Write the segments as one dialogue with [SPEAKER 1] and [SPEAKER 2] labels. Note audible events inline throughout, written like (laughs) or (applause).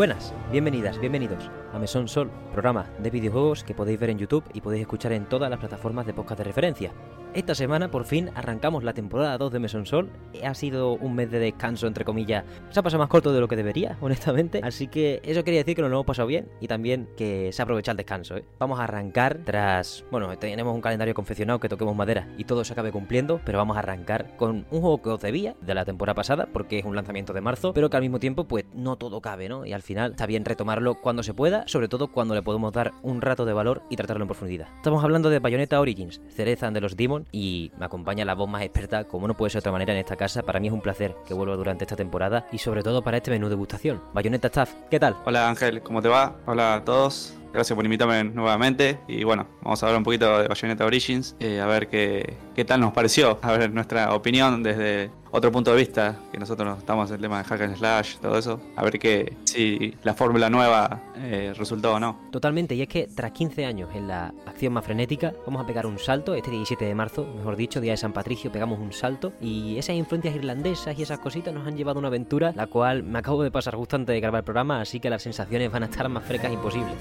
[SPEAKER 1] Buenas, bienvenidas, bienvenidos a Mesón Sol, programa de videojuegos que podéis ver en YouTube y podéis escuchar en todas las plataformas de podcast de referencia. Esta semana por fin arrancamos la temporada 2 de Mesón Sol. Ha sido un mes de descanso, entre comillas. Se ha pasado más corto de lo que debería, (laughs) honestamente. Así que eso quería decir que nos lo hemos pasado bien y también que se ha aprovechado el descanso. ¿eh? Vamos a arrancar tras... Bueno, tenemos un calendario confeccionado que toquemos madera y todo se acabe cumpliendo, pero vamos a arrancar con un juego que os debía de la temporada pasada, porque es un lanzamiento de marzo, pero que al mismo tiempo pues no todo cabe, ¿no? Y al final está bien retomarlo cuando se pueda, sobre todo cuando le podemos dar un rato de valor y tratarlo en profundidad. Estamos hablando de Bayonetta Origins, cereza de los Y me acompaña la voz más experta, como no puede ser de otra manera en esta casa. Para mí es un placer que vuelva durante esta temporada y sobre todo para este menú de degustación. Bayonetta Staff, ¿qué tal?
[SPEAKER 2] Hola Ángel, ¿cómo te va? Hola a todos. Gracias por invitarme nuevamente. Y bueno, vamos a hablar un poquito de Bayonetta Origins, eh, a ver qué, qué tal nos pareció, a ver nuestra opinión desde otro punto de vista, que nosotros estamos en el tema de hack and slash, todo eso, a ver que si la fórmula nueva eh, resultó o no.
[SPEAKER 1] Totalmente, y es que tras 15 años en la acción más frenética, vamos a pegar un salto, este 17 de marzo, mejor dicho, día de San Patricio, pegamos un salto, y esas influencias irlandesas y esas cositas nos han llevado a una aventura, la cual me acabo de pasar justo antes de grabar el programa, así que las sensaciones van a estar más frescas imposible.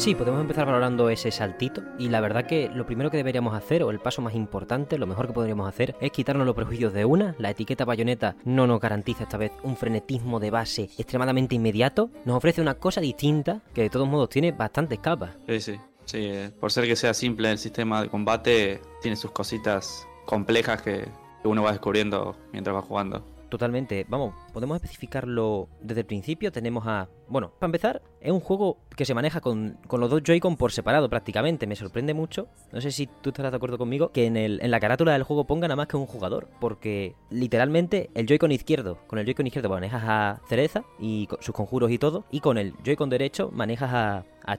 [SPEAKER 1] Sí, podemos empezar valorando ese saltito y la verdad que lo primero que deberíamos hacer, o el paso más importante, lo mejor que podríamos hacer, es quitarnos los prejuicios de una. La etiqueta bayoneta no nos garantiza esta vez un frenetismo de base extremadamente inmediato, nos ofrece una cosa distinta que de todos modos tiene bastantes capas.
[SPEAKER 2] Sí, sí, sí, eh, por ser que sea simple el sistema de combate, tiene sus cositas complejas que uno va descubriendo mientras va jugando.
[SPEAKER 1] Totalmente. Vamos, podemos especificarlo desde el principio. Tenemos a. Bueno, para empezar, es un juego que se maneja con, con los dos Joy-Con por separado prácticamente. Me sorprende mucho. No sé si tú estarás de acuerdo conmigo. Que en, el, en la carátula del juego ponga nada más que un jugador. Porque literalmente el Joy-Con izquierdo. Con el Joy-Con izquierdo manejas a Cereza y sus conjuros y todo. Y con el Joy-Con derecho manejas a, a.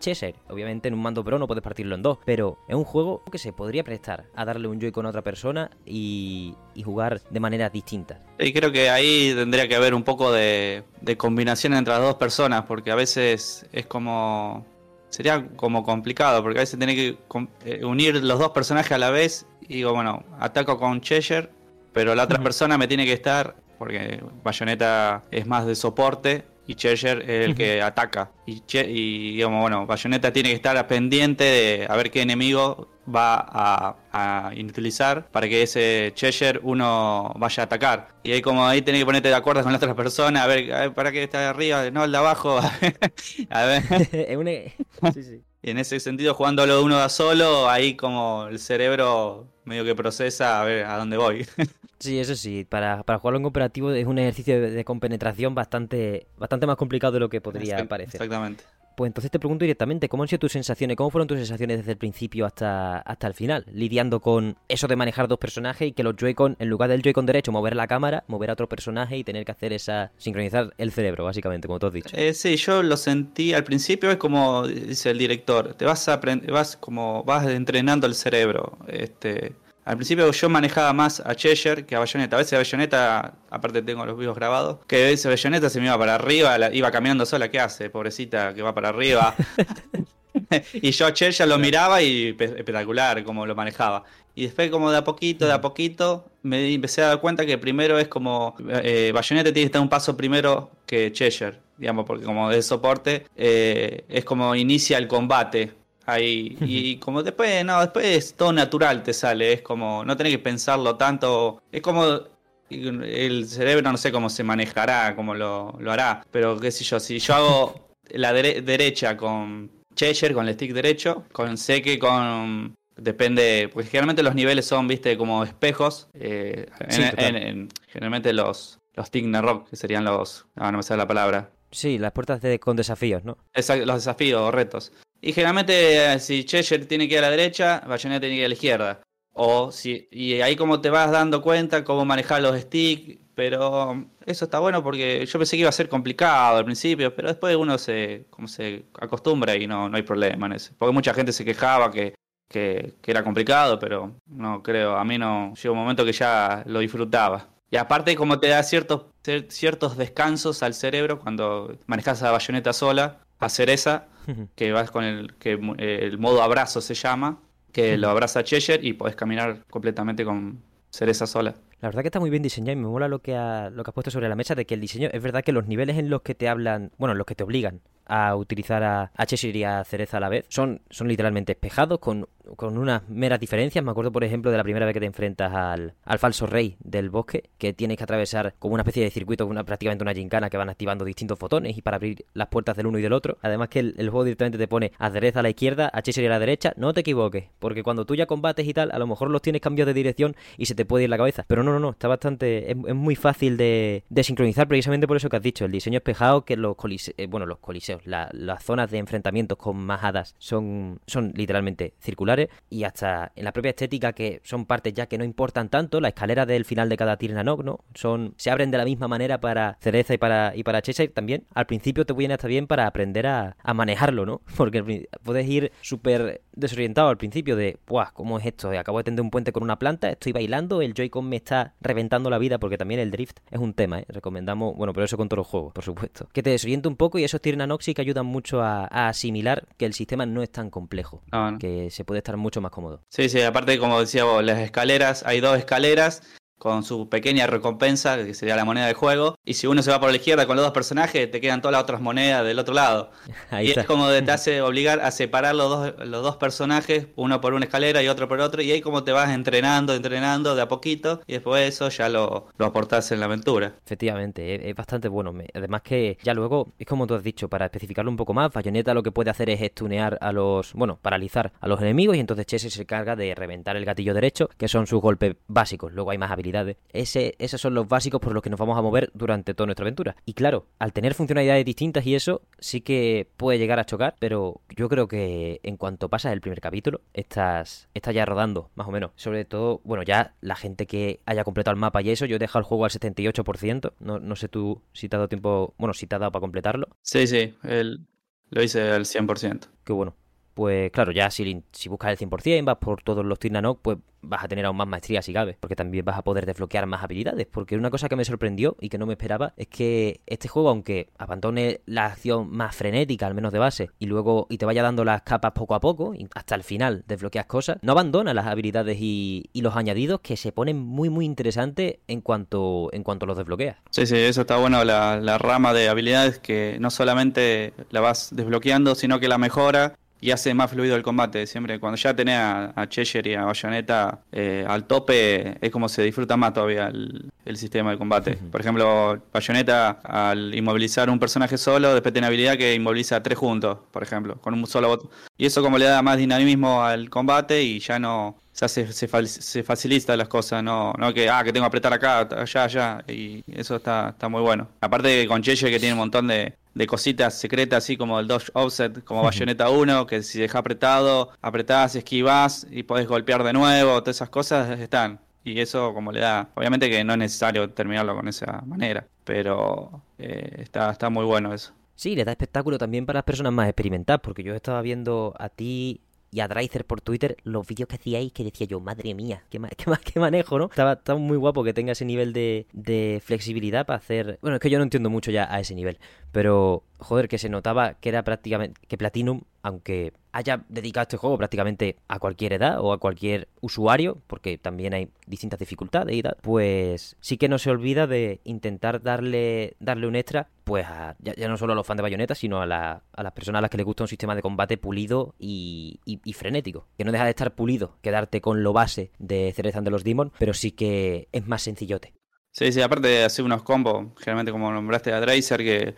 [SPEAKER 1] Obviamente en un mando pro no puedes partirlo en dos, pero es un juego que se podría prestar a darle un Joy-Con a otra persona y, y jugar de manera distinta.
[SPEAKER 2] Y creo que ahí tendría que haber un poco de, de combinación entre las dos personas, porque a veces es como... Sería como complicado, porque a veces tiene que eh, unir los dos personajes a la vez y digo, bueno, ataco con Cheshire, pero la otra persona me tiene que estar, porque Bayonetta es más de soporte, y Cheshire es el que ataca. Y, y, digamos, bueno, Bayonetta tiene que estar pendiente de a ver qué enemigo va a, a utilizar para que ese Cheshire uno vaya a atacar. Y ahí como ahí tenés que ponerte de acuerdo con la otra persona, a ver, a ver para qué está de arriba, no el de abajo. (laughs) a ver. (laughs) sí, sí. Y en ese sentido, jugándolo uno a solo, ahí como el cerebro medio que procesa a ver a dónde voy. (laughs)
[SPEAKER 1] Sí, eso sí, para, para jugarlo en cooperativo es un ejercicio de, de, compenetración bastante, bastante más complicado de lo que podría parecer.
[SPEAKER 2] Exactamente.
[SPEAKER 1] Pues entonces te pregunto directamente, ¿cómo han sido tus sensaciones? ¿Cómo fueron tus sensaciones desde el principio hasta, hasta el final? Lidiando con eso de manejar dos personajes y que los Joy-Con, en lugar del Joy-Con derecho, mover la cámara, mover a otro personaje y tener que hacer esa... sincronizar el cerebro, básicamente, como tú has dicho.
[SPEAKER 2] Eh, sí, yo lo sentí al principio, es como dice el director, te vas a vas como vas entrenando el cerebro. Este al principio yo manejaba más a Cheshire que a Bayonetta. A veces a Bayonetta, aparte tengo los videos grabados, que a veces Bayonetta se me iba para arriba, la, iba caminando sola. ¿Qué hace? Pobrecita, que va para arriba. (laughs) (laughs) y yo a Cheshire lo miraba y espectacular como lo manejaba. Y después como de a poquito, de a poquito, me empecé a dar cuenta que primero es como... Eh, Bayonetta tiene que estar un paso primero que Cheshire, digamos, porque como de soporte eh, es como inicia el combate Ahí, y (laughs) como después, no, después todo natural te sale, es como, no tenés que pensarlo tanto, es como el cerebro no sé cómo se manejará, cómo lo, lo hará, pero qué sé yo, si yo hago la derecha con Cheshire, con el stick derecho, con Seque, con... Depende, porque generalmente los niveles son, viste, como espejos. Eh, en, generalmente los, los rock, que serían los... Ah, no me sale la palabra.
[SPEAKER 1] Sí, las puertas de, con desafíos, ¿no?
[SPEAKER 2] Exacto, los desafíos o retos. Y generalmente, eh, si Cheshire tiene que ir a la derecha, Bayonetta tiene que ir a la izquierda. O si, y ahí como te vas dando cuenta cómo manejar los sticks. Pero eso está bueno porque yo pensé que iba a ser complicado al principio, pero después uno se, como se acostumbra y no, no hay problema en eso. Porque mucha gente se quejaba que, que, era complicado, pero no creo, a mí no, llegó un momento que ya lo disfrutaba. Y aparte como te da ciertos, ciertos descansos al cerebro cuando manejas la bayoneta sola, a cereza, (laughs) que vas con el, que, el modo abrazo se llama, que lo abraza Cheshire y podés caminar completamente con cereza sola.
[SPEAKER 1] La verdad que está muy bien diseñado y me mola lo que, ha, lo que has puesto sobre la mesa de que el diseño, es verdad que los niveles en los que te hablan, bueno, en los que te obligan a utilizar a, a Cheshire y a Cereza a la vez son, son literalmente espejados con con unas meras diferencias. Me acuerdo, por ejemplo, de la primera vez que te enfrentas al, al falso rey del bosque, que tienes que atravesar como una especie de circuito, una, prácticamente una gincana que van activando distintos fotones y para abrir las puertas del uno y del otro. Además que el, juego directamente te pone a derecha a la izquierda, a Cheshire a la derecha. No te equivoques, porque cuando tú ya combates y tal, a lo mejor los tienes cambiados de dirección y se te puede ir la cabeza. Pero no, no, no, está bastante... Es, muy fácil de, de, sincronizar precisamente por eso que has dicho. El diseño espejado, que los coliseos, eh, bueno, los coliseos, las zonas de enfrentamientos con más hadas son, son literalmente circulares y hasta en la propia estética que son partes ya que no importan tanto, la escalera del final de cada Tirnanok, ¿no? Son, se abren de la misma manera para Cereza y para, y para Cheshire también. Al principio te viene hasta bien para aprender a, a manejarlo, ¿no? (laughs) Porque puedes ir súper desorientado al principio de, ¡buah! ¿Cómo es esto? Acabo de tender un puente con una planta, estoy bailando, el Joy-Con me está reventando la vida porque también el drift es un tema, ¿eh? Recomendamos, bueno, pero eso con todos los juegos, por supuesto. Que te desorienta un poco y esos Tirnanok sí que ayudan mucho a, asimilar que el sistema no es tan complejo, ah, que se puede estar mucho más cómodo.
[SPEAKER 2] Sí, sí, aparte como decía vos, las escaleras, hay dos escaleras con su pequeña recompensa, que sería la moneda de juego. Y si uno se va por la izquierda con los dos personajes, te quedan todas las otras monedas del otro lado. (laughs) y es como te (laughs) hace obligar a separar los dos, los dos personajes, uno por una escalera y otro por otro. Y ahí como te vas entrenando, entrenando de a poquito. Y después de eso ya lo, lo aportás en la aventura.
[SPEAKER 1] Efectivamente, es, bastante bueno. Además que ya luego, es como tú has dicho, para especificarlo un poco más, Bayonetta lo que puede hacer es estunear a los, bueno, paralizar a los enemigos. Y entonces Chess se carga de reventar el gatillo derecho, que son sus golpes básicos. Luego hay más habilidades ese, esos son los básicos por los que nos vamos a mover durante toda nuestra aventura. Y claro, al tener funcionalidades distintas y eso, sí que puede llegar a chocar, pero yo creo que en cuanto pasas el primer capítulo, estás, estás ya rodando, más o menos. Sobre todo, bueno, ya la gente que haya completado el mapa y eso, yo he dejado el juego al 78%. No, no sé tú si te ha dado tiempo, bueno, si te ha dado para completarlo.
[SPEAKER 2] Sí, sí, el, lo hice al 100%.
[SPEAKER 1] Qué bueno pues claro, ya si, buscas el 100%, vas por todos los Tirnanok, pues vas a tener aún más maestría si cabe, porque también vas a poder desbloquear más habilidades, porque una cosa que me sorprendió y que no me esperaba es que este juego, aunque abandone la acción más frenética, al menos de base, y luego y te vaya dando las capas poco a poco, hasta el final desbloqueas cosas, no abandona las habilidades y, los añadidos que se ponen muy muy interesantes en cuanto, en cuanto los desbloqueas.
[SPEAKER 2] Sí, sí, eso está bueno, la rama de habilidades que no solamente la vas desbloqueando, sino que la mejora y hace más fluido el combate. Siempre cuando ya tenés a, a Cheshire y a Bayonetta eh, al tope, es como se disfruta más todavía el, sistema de combate. Por ejemplo, Bayonetta al inmovilizar un personaje solo, después tiene habilidad que inmoviliza a tres juntos, por ejemplo, con un solo botón. Y eso como le da más dinamismo al combate y ya no se, se, facilita las cosas, no, no que, ah, que tengo que apretar acá, allá, allá, y eso está, está muy bueno. Aparte con Cheshire que tiene un montón de, de cositas secretas, así como el Dodge Offset, como Bayonetta 1, que si deja apretado, apretás, esquivas y podés golpear de nuevo, todas esas cosas están. Y eso como le da, obviamente que no es necesario terminarlo con esa manera, pero eh, está, está muy bueno eso.
[SPEAKER 1] Sí, le da espectáculo también para las personas más experimentadas, porque yo estaba viendo a ti y a Dreiser por Twitter los vídeos que hacíais que decía yo, madre mía, qué, (laughs) qué, qué manejo, ¿no? Estaba, muy guapo que tenga ese nivel de, de flexibilidad para hacer... Bueno, es que yo no entiendo mucho ya a ese nivel, pero joder, que se notaba que era prácticamente... que Platinum, aunque haya dedicado este juego prácticamente a cualquier edad o a cualquier usuario, porque también hay distintas dificultades y tal, pues sí que no se olvida de intentar darle, darle un extra, pues ya, no solo a los fans de Bayonetta, sino a, la, a, las personas a las que les gusta un sistema de combate pulido y, frenético. Que no deja de estar pulido, quedarte con lo base de Cereza de los Demon, pero sí que es más sencillote.
[SPEAKER 2] Sí, sí, aparte de hacer unos combos, generalmente como nombraste a Dracer, que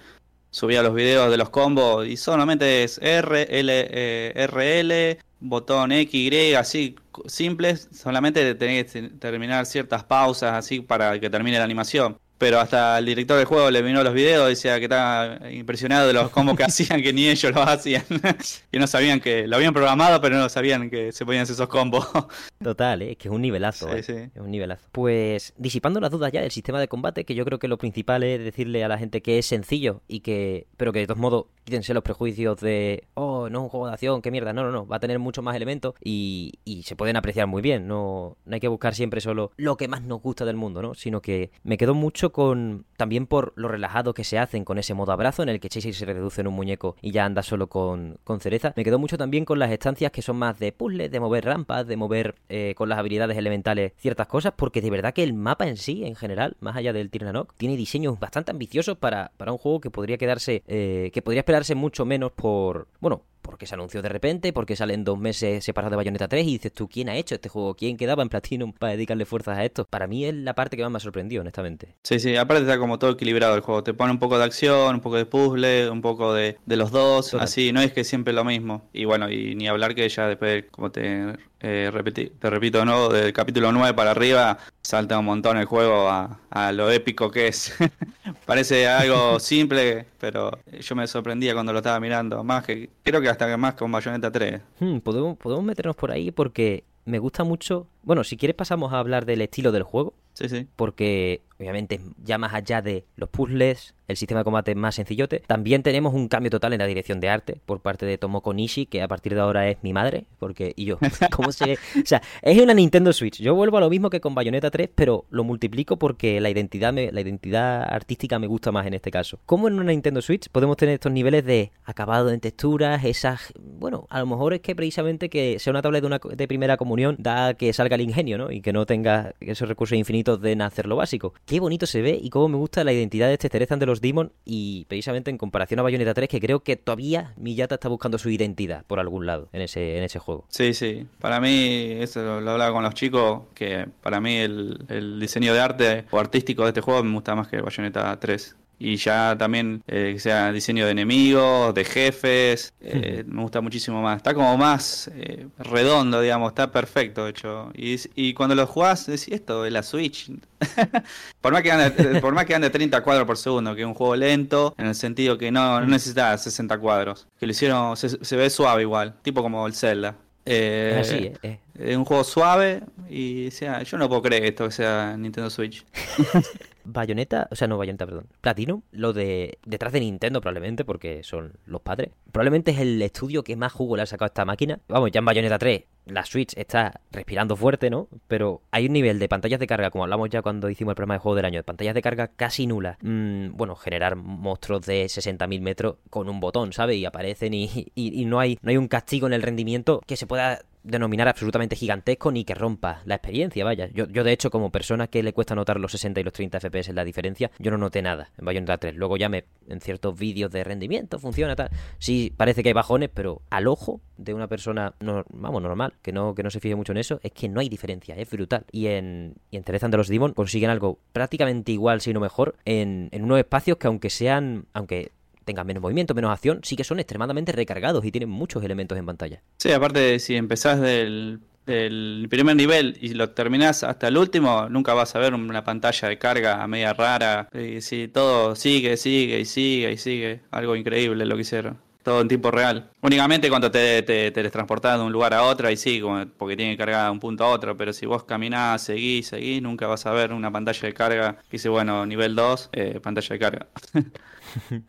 [SPEAKER 2] subía los videos de los combos y solamente es R, L, eh, RL, botón X, Y, así simples, solamente tenés que terminar ciertas pausas así para que termine la animación. Pero hasta el director del juego le vino los videos, decía que estaba impresionado de los combos que (laughs) hacían, que ni ellos lo hacían, (laughs) que no sabían que lo habían programado, pero no sabían que se podían hacer esos combos. (laughs)
[SPEAKER 1] Total, ¿eh? que es un nivelazo,
[SPEAKER 2] Sí,
[SPEAKER 1] ¿eh?
[SPEAKER 2] sí.
[SPEAKER 1] es un nivelazo. Pues disipando las dudas ya del sistema de combate, que yo creo que lo principal es decirle a la gente que es sencillo y que, pero que de todos modos quítense los prejuicios de, oh, no es un juego de acción, qué mierda, no, no, no, va a tener muchos más elementos y, y se pueden apreciar muy bien, no, no hay que buscar siempre solo lo que más nos gusta del mundo, ¿no? Sino que me quedo mucho con, también por lo relajado que se hacen con ese modo abrazo en el que Chase se reduce en un muñeco y ya anda solo con, con cereza, me quedo mucho también con las estancias que son más de puzzles, de mover rampas, de mover eh, con las habilidades elementales ciertas cosas, porque de verdad que el mapa en sí, en general, más allá del Tirnanok, tiene diseños bastante ambiciosos para, para un juego que podría quedarse, eh, que podría esperarse mucho menos por, bueno, porque se anunció de repente, porque salen dos meses separados de Bayonetta 3 y dices tú, ¿quién ha hecho este juego? ¿Quién quedaba en Platinum para dedicarle fuerzas a esto? Para mí es la parte que más me ha sorprendido, honestamente.
[SPEAKER 2] Sí, sí, aparte está como todo equilibrado el juego. Te pone un poco de acción, un poco de puzzle, un poco de, de los dos.
[SPEAKER 1] Total.
[SPEAKER 2] Así, no es que siempre lo mismo. Y bueno, y ni hablar que ya después, como te, eh, repetí- te repito, ¿no? Del capítulo 9 para arriba, salta un montón el juego a, a lo épico que es. (laughs) Parece algo simple, pero yo me sorprendía cuando lo estaba mirando. Más que, creo que hasta que más con Bayonetta 3.
[SPEAKER 1] Hmm, podemos, podemos meternos por ahí porque me gusta mucho. Bueno, si quieres, pasamos a hablar del estilo del juego.
[SPEAKER 2] Sí, sí.
[SPEAKER 1] porque obviamente ya más allá de los puzzles, el sistema de combate es más sencillote, también tenemos un cambio total en la dirección de arte por parte de Tomoko Nishi, que a partir de ahora es mi madre, porque y yo, (laughs) ¿cómo se...? O sea, es una Nintendo Switch. Yo vuelvo a lo mismo que con Bayonetta 3, pero lo multiplico porque la identidad me- la identidad artística me gusta más en este caso. ¿Cómo en una Nintendo Switch podemos tener estos niveles de acabado en texturas, esas, bueno, a lo mejor es que precisamente que sea una tablet de una de primera comunión da que salga el ingenio, ¿no? Y que no tenga esos recursos infinitos de nacer lo básico. Qué bonito se ve y cómo me gusta la identidad de este Terezan de los Demon y precisamente en comparación a Bayonetta 3 que creo que todavía Miyata está buscando su identidad por algún lado en ese en ese juego.
[SPEAKER 2] Sí, sí. Para mí, eso lo, lo hablaba con los chicos, que para mí el, el diseño de arte o artístico de este juego me gusta más que Bayonetta 3. Y ya también, eh, que sea diseño de enemigos, de jefes, eh, me gusta muchísimo más. Está como más eh, redondo, digamos, está perfecto, de hecho. Y, cuando lo jugás, decís, esto de la Switch. (laughs) por, más que ande, por más que ande 30 cuadros por segundo, que es un juego lento, en el sentido que no, no necesita 60 cuadros. Que lo hicieron, se, se ve suave igual, tipo como el Zelda. Eh,
[SPEAKER 1] es así, ¿eh? Eh.
[SPEAKER 2] es un juego suave y o sea, yo no puedo creer esto que sea Nintendo Switch. (laughs)
[SPEAKER 1] Bayonetta, o sea, no Bayonetta, perdón. Platinum, lo de detrás de Nintendo probablemente, porque son los padres. Probablemente es el estudio que más jugo le ha sacado a esta máquina. Vamos, ya en Bayonetta 3 la Switch está respirando fuerte, ¿no? Pero hay un nivel de pantallas de carga, como hablamos ya cuando hicimos el programa de juego del año, de pantallas de carga casi nulas. Mm, bueno, generar monstruos de 60.000 metros con un botón, ¿sabes? Y aparecen y, y- y no, hay, no hay un castigo en el rendimiento que se pueda denominar absolutamente gigantesco ni que rompa la experiencia, vaya. Yo, yo de hecho, como persona que le cuesta notar los 60 y los 30 FPS en la diferencia, yo no noté nada en Bayonetta 3. Luego ya me, en ciertos vídeos de rendimiento funciona tal. Sí, parece que hay bajones, pero al ojo de una persona, no, vamos, normal, que no, que no se fije mucho en eso, es que no hay diferencia, es brutal. Y en, y en Terezan de los Demon consiguen algo prácticamente igual, si no mejor, en, en unos espacios que aunque sean, aunque tengan menos movimiento, menos acción, sí que son extremadamente recargados y tienen muchos elementos en pantalla.
[SPEAKER 2] Sí, aparte si empezás del, primer nivel y lo terminás hasta el último, nunca vas a ver una pantalla de carga media rara. Y sí, todo sigue, sigue y sigue y sigue. Algo increíble lo que hicieron. Todo en tiempo real. Únicamente cuando te, te, de un lugar a otro, ahí sí, porque tiene que cargar de un punto a otro. Pero si vos caminás, seguís, seguís, nunca vas a ver una pantalla de carga que dice, bueno, nivel 2, eh, pantalla de carga. (laughs)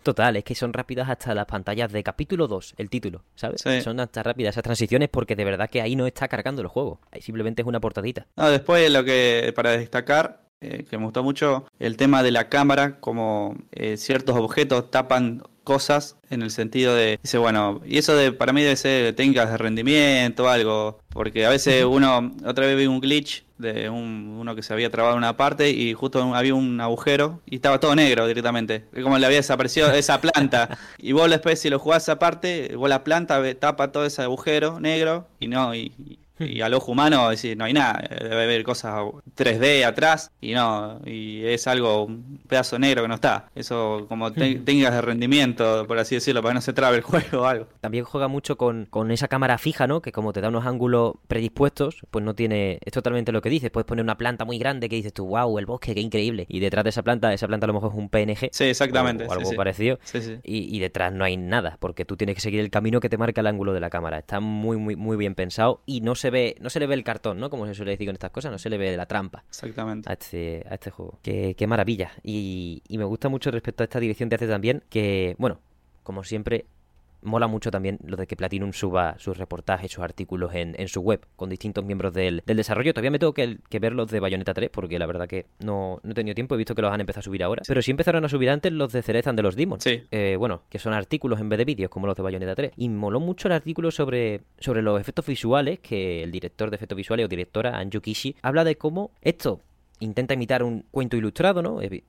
[SPEAKER 1] Total, es que son rápidas hasta las pantallas de capítulo 2, el título, ¿sabes?
[SPEAKER 2] Sí.
[SPEAKER 1] Son hasta rápidas esas transiciones porque de verdad que ahí no está cargando el juego. Ahí simplemente es una portadita.
[SPEAKER 2] No, después lo que para destacar, eh, que me gustó mucho, el tema de la cámara, como eh, ciertos objetos tapan cosas en el sentido de, dice, bueno, y eso de, para mí debe ser técnicas de rendimiento o algo, porque a veces uno, otra vez vi un glitch de un- uno que se había trabado en una parte y justo había un agujero y estaba todo negro directamente, como le había desaparecido (laughs) esa planta, y vos después si lo jugás esa parte, vos la planta tapa todo ese agujero negro y no, y. (laughs) Y al ojo humano, decir, no hay nada, debe haber cosas 3D atrás y no, y es algo, un pedazo negro que no está. Eso como hmm. (laughs) tengas de rendimiento, por así decirlo, para que no se trabe el (laughs) juego o algo.
[SPEAKER 1] También juega mucho con, con esa cámara fija, ¿no? Que como te da unos ángulos predispuestos, pues no tiene, es totalmente lo que dices, puedes poner una planta muy grande que dices tú, wow, el bosque, qué increíble. Y detrás de esa planta, esa planta a lo mejor es un PNG.
[SPEAKER 2] Sí, exactamente.
[SPEAKER 1] O, algo parecido. Y, y detrás no hay nada, porque tú tienes que seguir el camino que te marca el ángulo de la cámara. Está muy, muy, muy bien pensado y no se ve, no se le ve el cartón, ¿no? Como se suele decir con estas cosas, no se le ve la trampa.
[SPEAKER 2] Exactamente.
[SPEAKER 1] A este, a este juego. Qué, qué maravilla. Y, y me gusta mucho respecto a esta dirección de arte también, que, bueno, como siempre, mola mucho también lo de que Platinum suba sus reportajes, sus artículos en, en su web con distintos miembros del, desarrollo. Todavía me tengo que, ver los de Bayonetta 3 porque la verdad que no, no, he tenido tiempo, he visto que los han empezado a subir ahora. Pero sí empezaron a subir antes los de Cerezan de los Demons.
[SPEAKER 2] Sí.
[SPEAKER 1] Eh, bueno, que son artículos en vez de vídeos como los de Bayonetta 3. Y moló mucho el artículo sobre, sobre los efectos visuales que el director de efectos visuales o directora Anju Kishi habla de cómo esto intenta imitar un cuento ilustrado, ¿no? Es,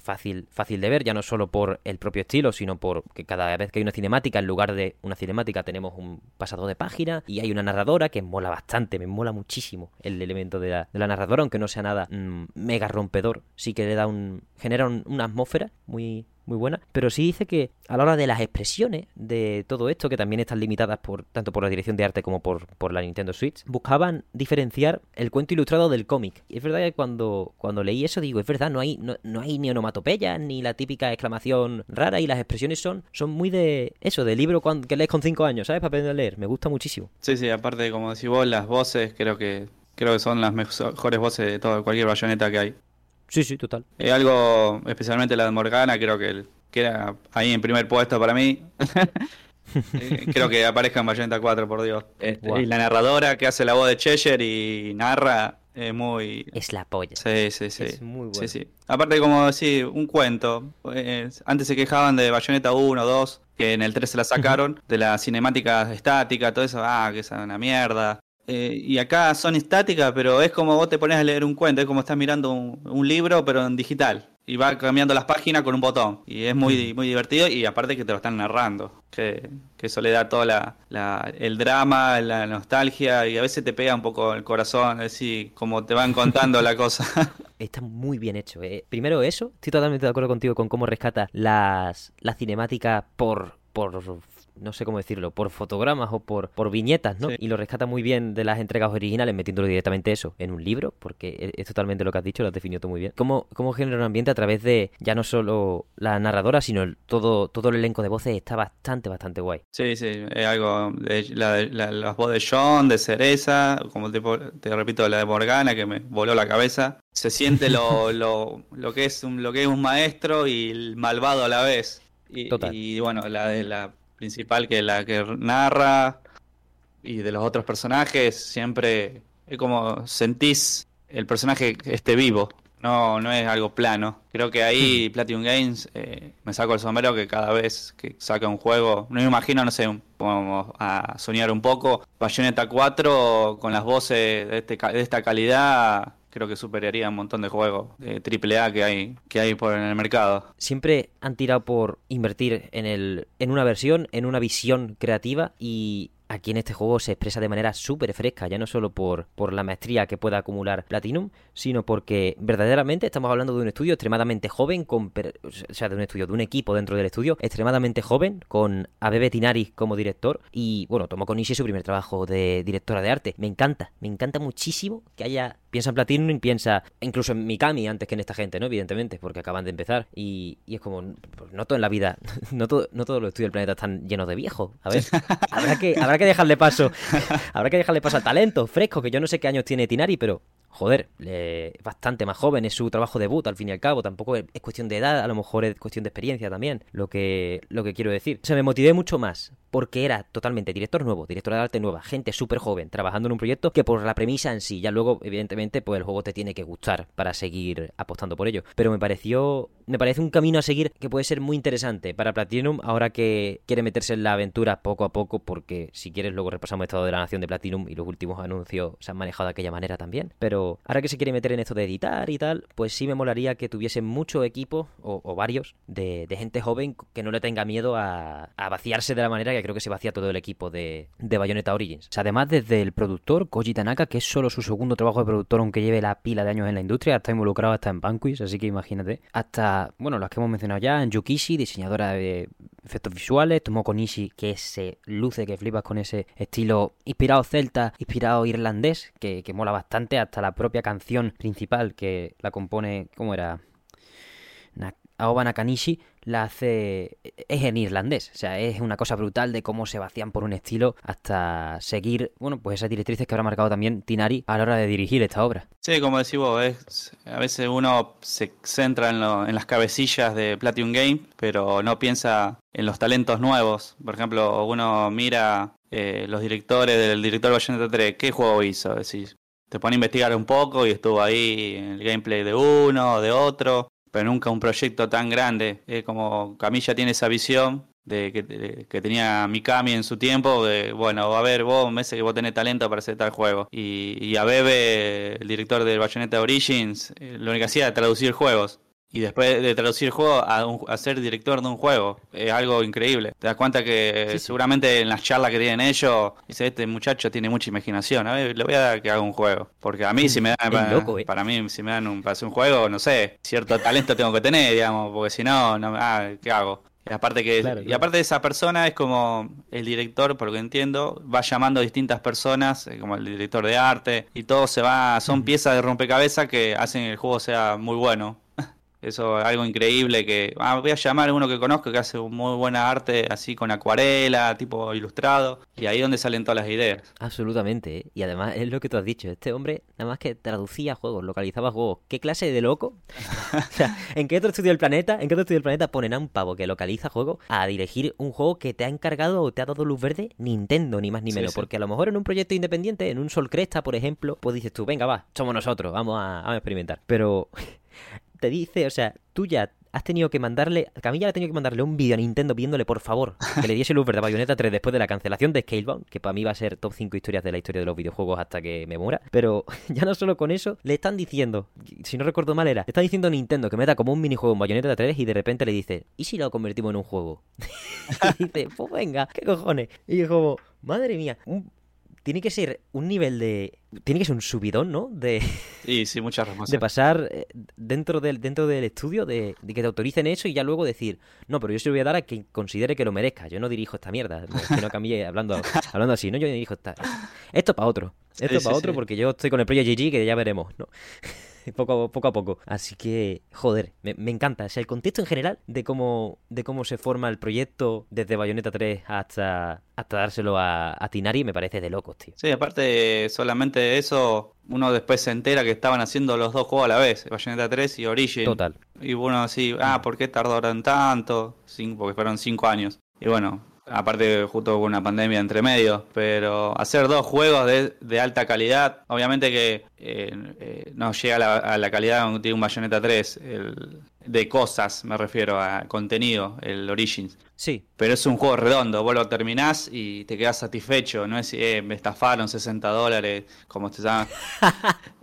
[SPEAKER 1] fácil, fácil de ver, ya no solo por el propio estilo, sino por que cada vez que hay una cinemática, en lugar de una cinemática tenemos un pasado de página y hay una narradora que mola bastante, me mola muchísimo el elemento de la, de la narradora, aunque no sea nada mm, mega rompedor, sí que le da un... genera una atmósfera muy, muy buena, pero sí dice que a la hora de las expresiones de todo esto, que también están limitadas por tanto por la dirección de arte como por, por la Nintendo Switch, buscaban diferenciar el cuento ilustrado del cómic. Y es verdad que cuando, cuando leí eso digo, es verdad, no hay, no, no hay ni onomatopeyas, ni la típica exclamación rara, y las expresiones son, son muy de eso, de libro que lees con 5 años, ¿sabes? Para aprender a leer. Me gusta muchísimo.
[SPEAKER 2] Sí, sí, aparte, como decís vos, las voces creo que creo que son las mejores voces de todo, cualquier bayoneta que hay.
[SPEAKER 1] Sí, sí, total.
[SPEAKER 2] Es algo, especialmente la de Morgana, creo que queda ahí en primer puesto para mí. (laughs) Eh, creo que aparezca en Bayonetta 4, por Dios. Este, y la narradora que hace la voz de Cheshire y narra es muy...
[SPEAKER 1] Es la polla.
[SPEAKER 2] Sí, sí, sí.
[SPEAKER 1] Es muy bueno. Sí,
[SPEAKER 2] sí. Aparte, como decir, un cuento. antes se quejaban de Bayonetta 1, 2, que en el 3 se la sacaron, de la cinemática estática, todo eso, ah, que es una mierda. Eh, y acá son estáticas, pero es como vos te pones a leer un cuento, es como estás mirando un, libro, pero en digital. Y va cambiando las páginas con un botón. Y es muy, mm. muy divertido y aparte que te lo están narrando. Que, que eso le da todo la, el drama, la nostalgia y a veces te pega un poco el corazón, es decir, como te van contando la cosa. (laughs)
[SPEAKER 1] Está muy bien hecho. Eh. Primero eso, estoy totalmente de acuerdo contigo con cómo rescata las, las cinemáticas por, por no sé cómo decirlo, por fotogramas o por, por viñetas, ¿no? Y lo rescata muy bien de las entregas originales, metiéndolo directamente eso en un libro, porque es, totalmente lo que has dicho, lo has definido tú muy bien. ¿Cómo, cómo genera un ambiente a través de ya no solo la narradora, sino todo, todo el elenco de voces está bastante, bastante guay.
[SPEAKER 2] Sí, sí, es algo, de, la, las voces de John, de Cereza, como te, te, repito, la de Morgana, que me voló la cabeza. Se siente lo, (laughs) lo, lo, que es un, lo que es un maestro y el malvado a la vez. Y, Total. y bueno, la de la principal que la que narra y de los otros personajes, siempre es como sentís el personaje esté vivo, no, no es algo plano. Creo que ahí hmm. Platinum Games eh, me saco el sombrero que cada vez que saca un juego, no me imagino, no sé, vamos a soñar un poco, Bayonetta 4 con las voces de, este, de esta calidad creo que superaría un montón de juegos de AAA que hay, que hay por en el mercado.
[SPEAKER 1] Siempre han tirado por invertir en, el, en una versión, en una visión creativa y aquí en este juego se expresa de manera súper fresca, ya no solo por, por la maestría que pueda acumular Platinum, sino porque verdaderamente estamos hablando de un estudio extremadamente joven, con, o sea, de un estudio, de un equipo dentro del estudio extremadamente joven, con Abebe Tinari como director y, bueno, tomó con Ishii su primer trabajo de directora de arte. Me encanta, me encanta muchísimo que haya, piensa en Platinum y piensa incluso en Mikami antes que en esta gente, ¿no? Evidentemente, porque acaban de empezar y, y es como, pues, no todo en la vida, (laughs) no, todo, no todos los estudios del planeta están llenos de viejos. A ver, (laughs) habrá que, habrá que dejarle paso, (laughs) habrá que dejarle paso al talento fresco, que yo no sé qué años tiene Tinari, pero joder, bastante más joven, es su trabajo debut al fin y al cabo, tampoco es, cuestión de edad, a lo mejor es cuestión de experiencia también, lo que, lo que quiero decir. O sea, me motivé mucho más porque era totalmente director nuevo, directora de arte nueva, gente súper joven, trabajando en un proyecto que por la premisa en sí, ya luego, evidentemente, pues el juego te tiene que gustar para seguir apostando por ello. Pero me pareció, me parece un camino a seguir que puede ser muy interesante para Platinum ahora que quiere meterse en la aventura poco a poco, porque si quieres luego repasamos el estado de la nación de Platinum y los últimos anuncios se han manejado de aquella manera también. Pero ahora que se quiere meter en esto de editar y tal, pues sí me molaría que tuviese mucho equipo, o, varios, de, gente joven que no le tenga miedo a, vaciarse de la manera que creo que se vacía todo el equipo de, de Bayonetta Origins. además, desde el productor, Koji Tanaka, que es solo su segundo trabajo de productor, aunque lleve la pila de años en la industria, está involucrado hasta en Banquist, así que imagínate. Hasta, bueno, las que hemos mencionado ya, en Yukishi, diseñadora de efectos visuales, Tomoko Nishi, que se luce, que flipas con ese estilo inspirado celta, inspirado irlandés, que, que mola bastante, hasta la propia canción principal que la compone, ¿cómo era? Aoba Nakanishi la hace es en irlandés, o sea, es una cosa brutal de cómo se vacían por un estilo hasta seguir, bueno, pues esas directrices que habrá marcado también Tinari a la hora de dirigir esta obra.
[SPEAKER 2] Sí, como decís vos, a veces uno se centra en, las cabecillas de Platinum Game, pero no piensa en los talentos nuevos. Por ejemplo, uno mira eh, los directores del director Bayonetta 3, ¿qué juego hizo? Decís, te pone a investigar un poco y estuvo ahí el gameplay de uno, de otro pero nunca un proyecto tan grande. Es como Camilla tiene esa visión de que, tenía Mikami en su tiempo, de, bueno, a ver, vos me que vos tenés talento para hacer tal juego. Y, y a Bebe, el director del Bayonetta Origins, eh, lo único que hacía era traducir juegos y después de traducir el juego a, ser director de un juego. Es algo increíble. Te das cuenta que seguramente en las charlas que tienen ellos, dice, este muchacho tiene mucha imaginación. A ver, le voy a dar que haga un juego. Porque a mí, si me dan, eh. para, mí, si me dan un, para hacer un juego, no sé, cierto talento tengo que tener, digamos, porque si no, no ah, ¿qué hago? Y aparte que y aparte de esa persona es como el director, por lo que entiendo, va llamando a distintas personas, eh, como el director de arte, y todo se va, son piezas de rompecabezas que hacen que el juego sea muy bueno. Eso es algo increíble que ah, voy a llamar a uno que conozco que hace muy buena arte así con acuarela, tipo ilustrado, y ahí es donde salen todas las ideas.
[SPEAKER 1] Absolutamente, ¿eh? y además es lo que tú has dicho, este hombre nada más que traducía juegos, localizaba juegos. ¿Qué clase de loco? (laughs) o sea, ¿en qué otro estudio del planeta, en qué otro estudio del planeta ponen a un pavo que localiza juegos a dirigir un juego que te ha encargado o te ha dado luz verde Nintendo, ni más ni menos? Porque a lo mejor en un proyecto independiente, en un Sol Cresta, por ejemplo, pues dices tú, venga, va, somos nosotros, vamos a, a experimentar. Pero te dice, o sea, tú ya has tenido que mandarle, Camilla ha tenido que mandarle un vídeo a Nintendo pidiéndole por favor que le diese luz verde a Bayonetta 3 después de la cancelación de Scalebound, que para mí va a ser top 5 historias de la historia de los videojuegos hasta que me muera. Pero (laughs) ya no solo con eso, le están diciendo, si no recuerdo mal era, le están diciendo a Nintendo que meta como un minijuego en Bayonetta 3 y de repente le dice, ¿y si lo convertimos en un juego? (laughs) y dice, pues venga, ¿qué cojones? Y yo como, madre mía, tiene que ser un nivel de. Tiene que ser un subidón, ¿no? De.
[SPEAKER 2] Sí, sí, muchas (laughs)
[SPEAKER 1] De pasar eh, dentro del, dentro del estudio, de, que te autoricen eso y ya luego decir, no, pero yo se lo voy a dar a quien considere que lo merezca. Yo no dirijo esta mierda. que no cambie hablando, (laughs) hablando así, ¿no? Yo dirijo esta. Esto para otro. Esto para otro porque yo estoy con el Project GG que ya veremos, ¿no? (laughs) (laughs) poco, poco a poco. Así que, joder, me, encanta. O sea, el contexto en general de cómo, de cómo se forma el proyecto desde Bayonetta 3 hasta, hasta dárselo a, a Tinari me parece de locos, tío.
[SPEAKER 2] Sí, aparte, solamente de eso, uno después se entera que estaban haciendo los dos juegos a la vez, Bayonetta 3 y Origin.
[SPEAKER 1] Total.
[SPEAKER 2] Y bueno, así, ah, ¿por qué tardaron tanto? porque fueron cinco años. Y bueno, aparte justo hubo una pandemia entre medio, pero hacer dos juegos de, alta calidad, obviamente que eh, eh, no llega a la, calidad de un Bayonetta 3, de cosas me refiero a contenido, el Origins.
[SPEAKER 1] Sí.
[SPEAKER 2] Pero es un juego redondo, vos lo terminás y te quedas satisfecho, no es, eh, me estafaron 60 dólares, como te llama. (laughs)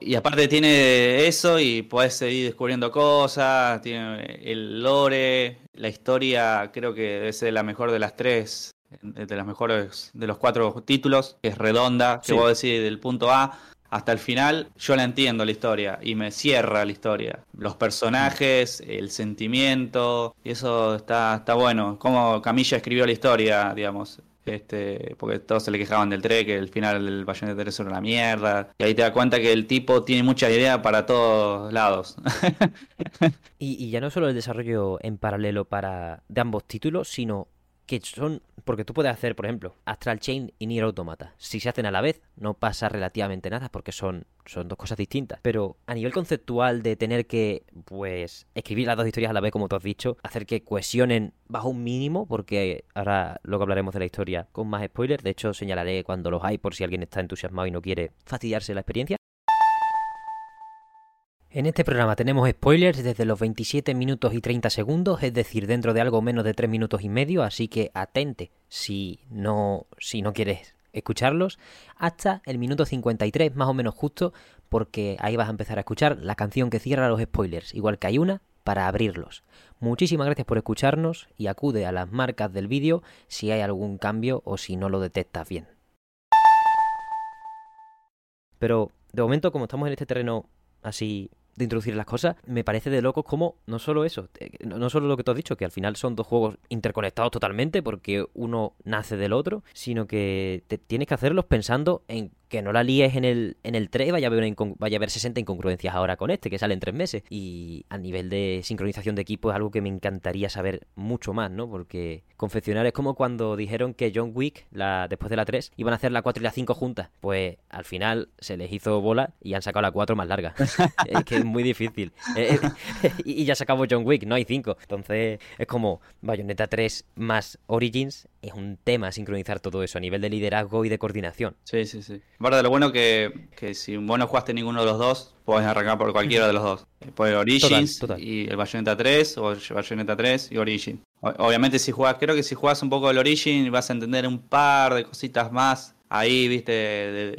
[SPEAKER 2] y aparte tiene eso y podés seguir descubriendo cosas, tiene el lore, la historia creo que debe ser la mejor de las tres, de las mejores de los cuatro títulos, que es redonda, que vos decís del punto A hasta el final, yo la entiendo la historia y me cierra la historia. Los personajes, el sentimiento, y eso está, está bueno. Como Camilla escribió la historia, digamos este, porque todos se le quejaban del tren, que el final del de 3 era una mierda. Y ahí te das cuenta que el tipo tiene mucha idea para todos lados. (laughs)
[SPEAKER 1] y, y, ya no solo el desarrollo en paralelo para de ambos títulos, sino que son, porque tú puedes hacer, por ejemplo, Astral Chain y Nier Automata. Si se hacen a la vez, no pasa relativamente nada porque son, son dos cosas distintas. Pero a nivel conceptual de tener que, pues, escribir las dos historias a la vez, como tú has dicho, hacer que cohesionen bajo un mínimo, porque ahora luego hablaremos de la historia con más spoilers. De hecho, señalaré cuando los hay por si alguien está entusiasmado y no quiere fastidiarse la experiencia. En este programa tenemos spoilers desde los 27 minutos y 30 segundos, es decir, dentro de algo menos de 3 minutos y medio, así que atente si no, si no quieres escucharlos hasta el minuto 53, más o menos justo, porque ahí vas a empezar a escuchar la canción que cierra los spoilers, igual que hay una para abrirlos. Muchísimas gracias por escucharnos y acude a las marcas del vídeo si hay algún cambio o si no lo detectas bien. Pero de momento, como estamos en este terreno así de introducir las cosas, me parece de locos como no solo eso, no solo lo que tú has dicho, que al final son dos juegos interconectados totalmente porque uno nace del otro, sino que tienes que hacerlos pensando en que no la líes en el, en el 3, vaya a, haber vaya a haber 60 incongruencias ahora con este, que sale en 3 meses. Y a nivel de sincronización de equipo es algo que me encantaría saber mucho más, ¿no? Porque confeccionar es como cuando dijeron que John Wick, la, después de la 3, iban a hacer la 4 y la 5 juntas. Pues al final se les hizo bola y han sacado la 4 más larga. (laughs) es que es muy difícil. Eh, eh, (laughs) y ya se acabó John Wick, no hay 5. Entonces es como Bayonetta 3 más Origins es un tema sincronizar todo eso a nivel de liderazgo y de coordinación.
[SPEAKER 2] Sí, sí, sí. Verdad, lo bueno que, que si vos no jugaste ninguno de los dos, puedes arrancar por cualquiera de los dos. Puedes Origins y el Bayonetta 3 o el Bayonetta 3 y Origin. Obviamente si jugás, creo que si jugás un poco el Origin vas a entender un par de cositas más ahí, viste,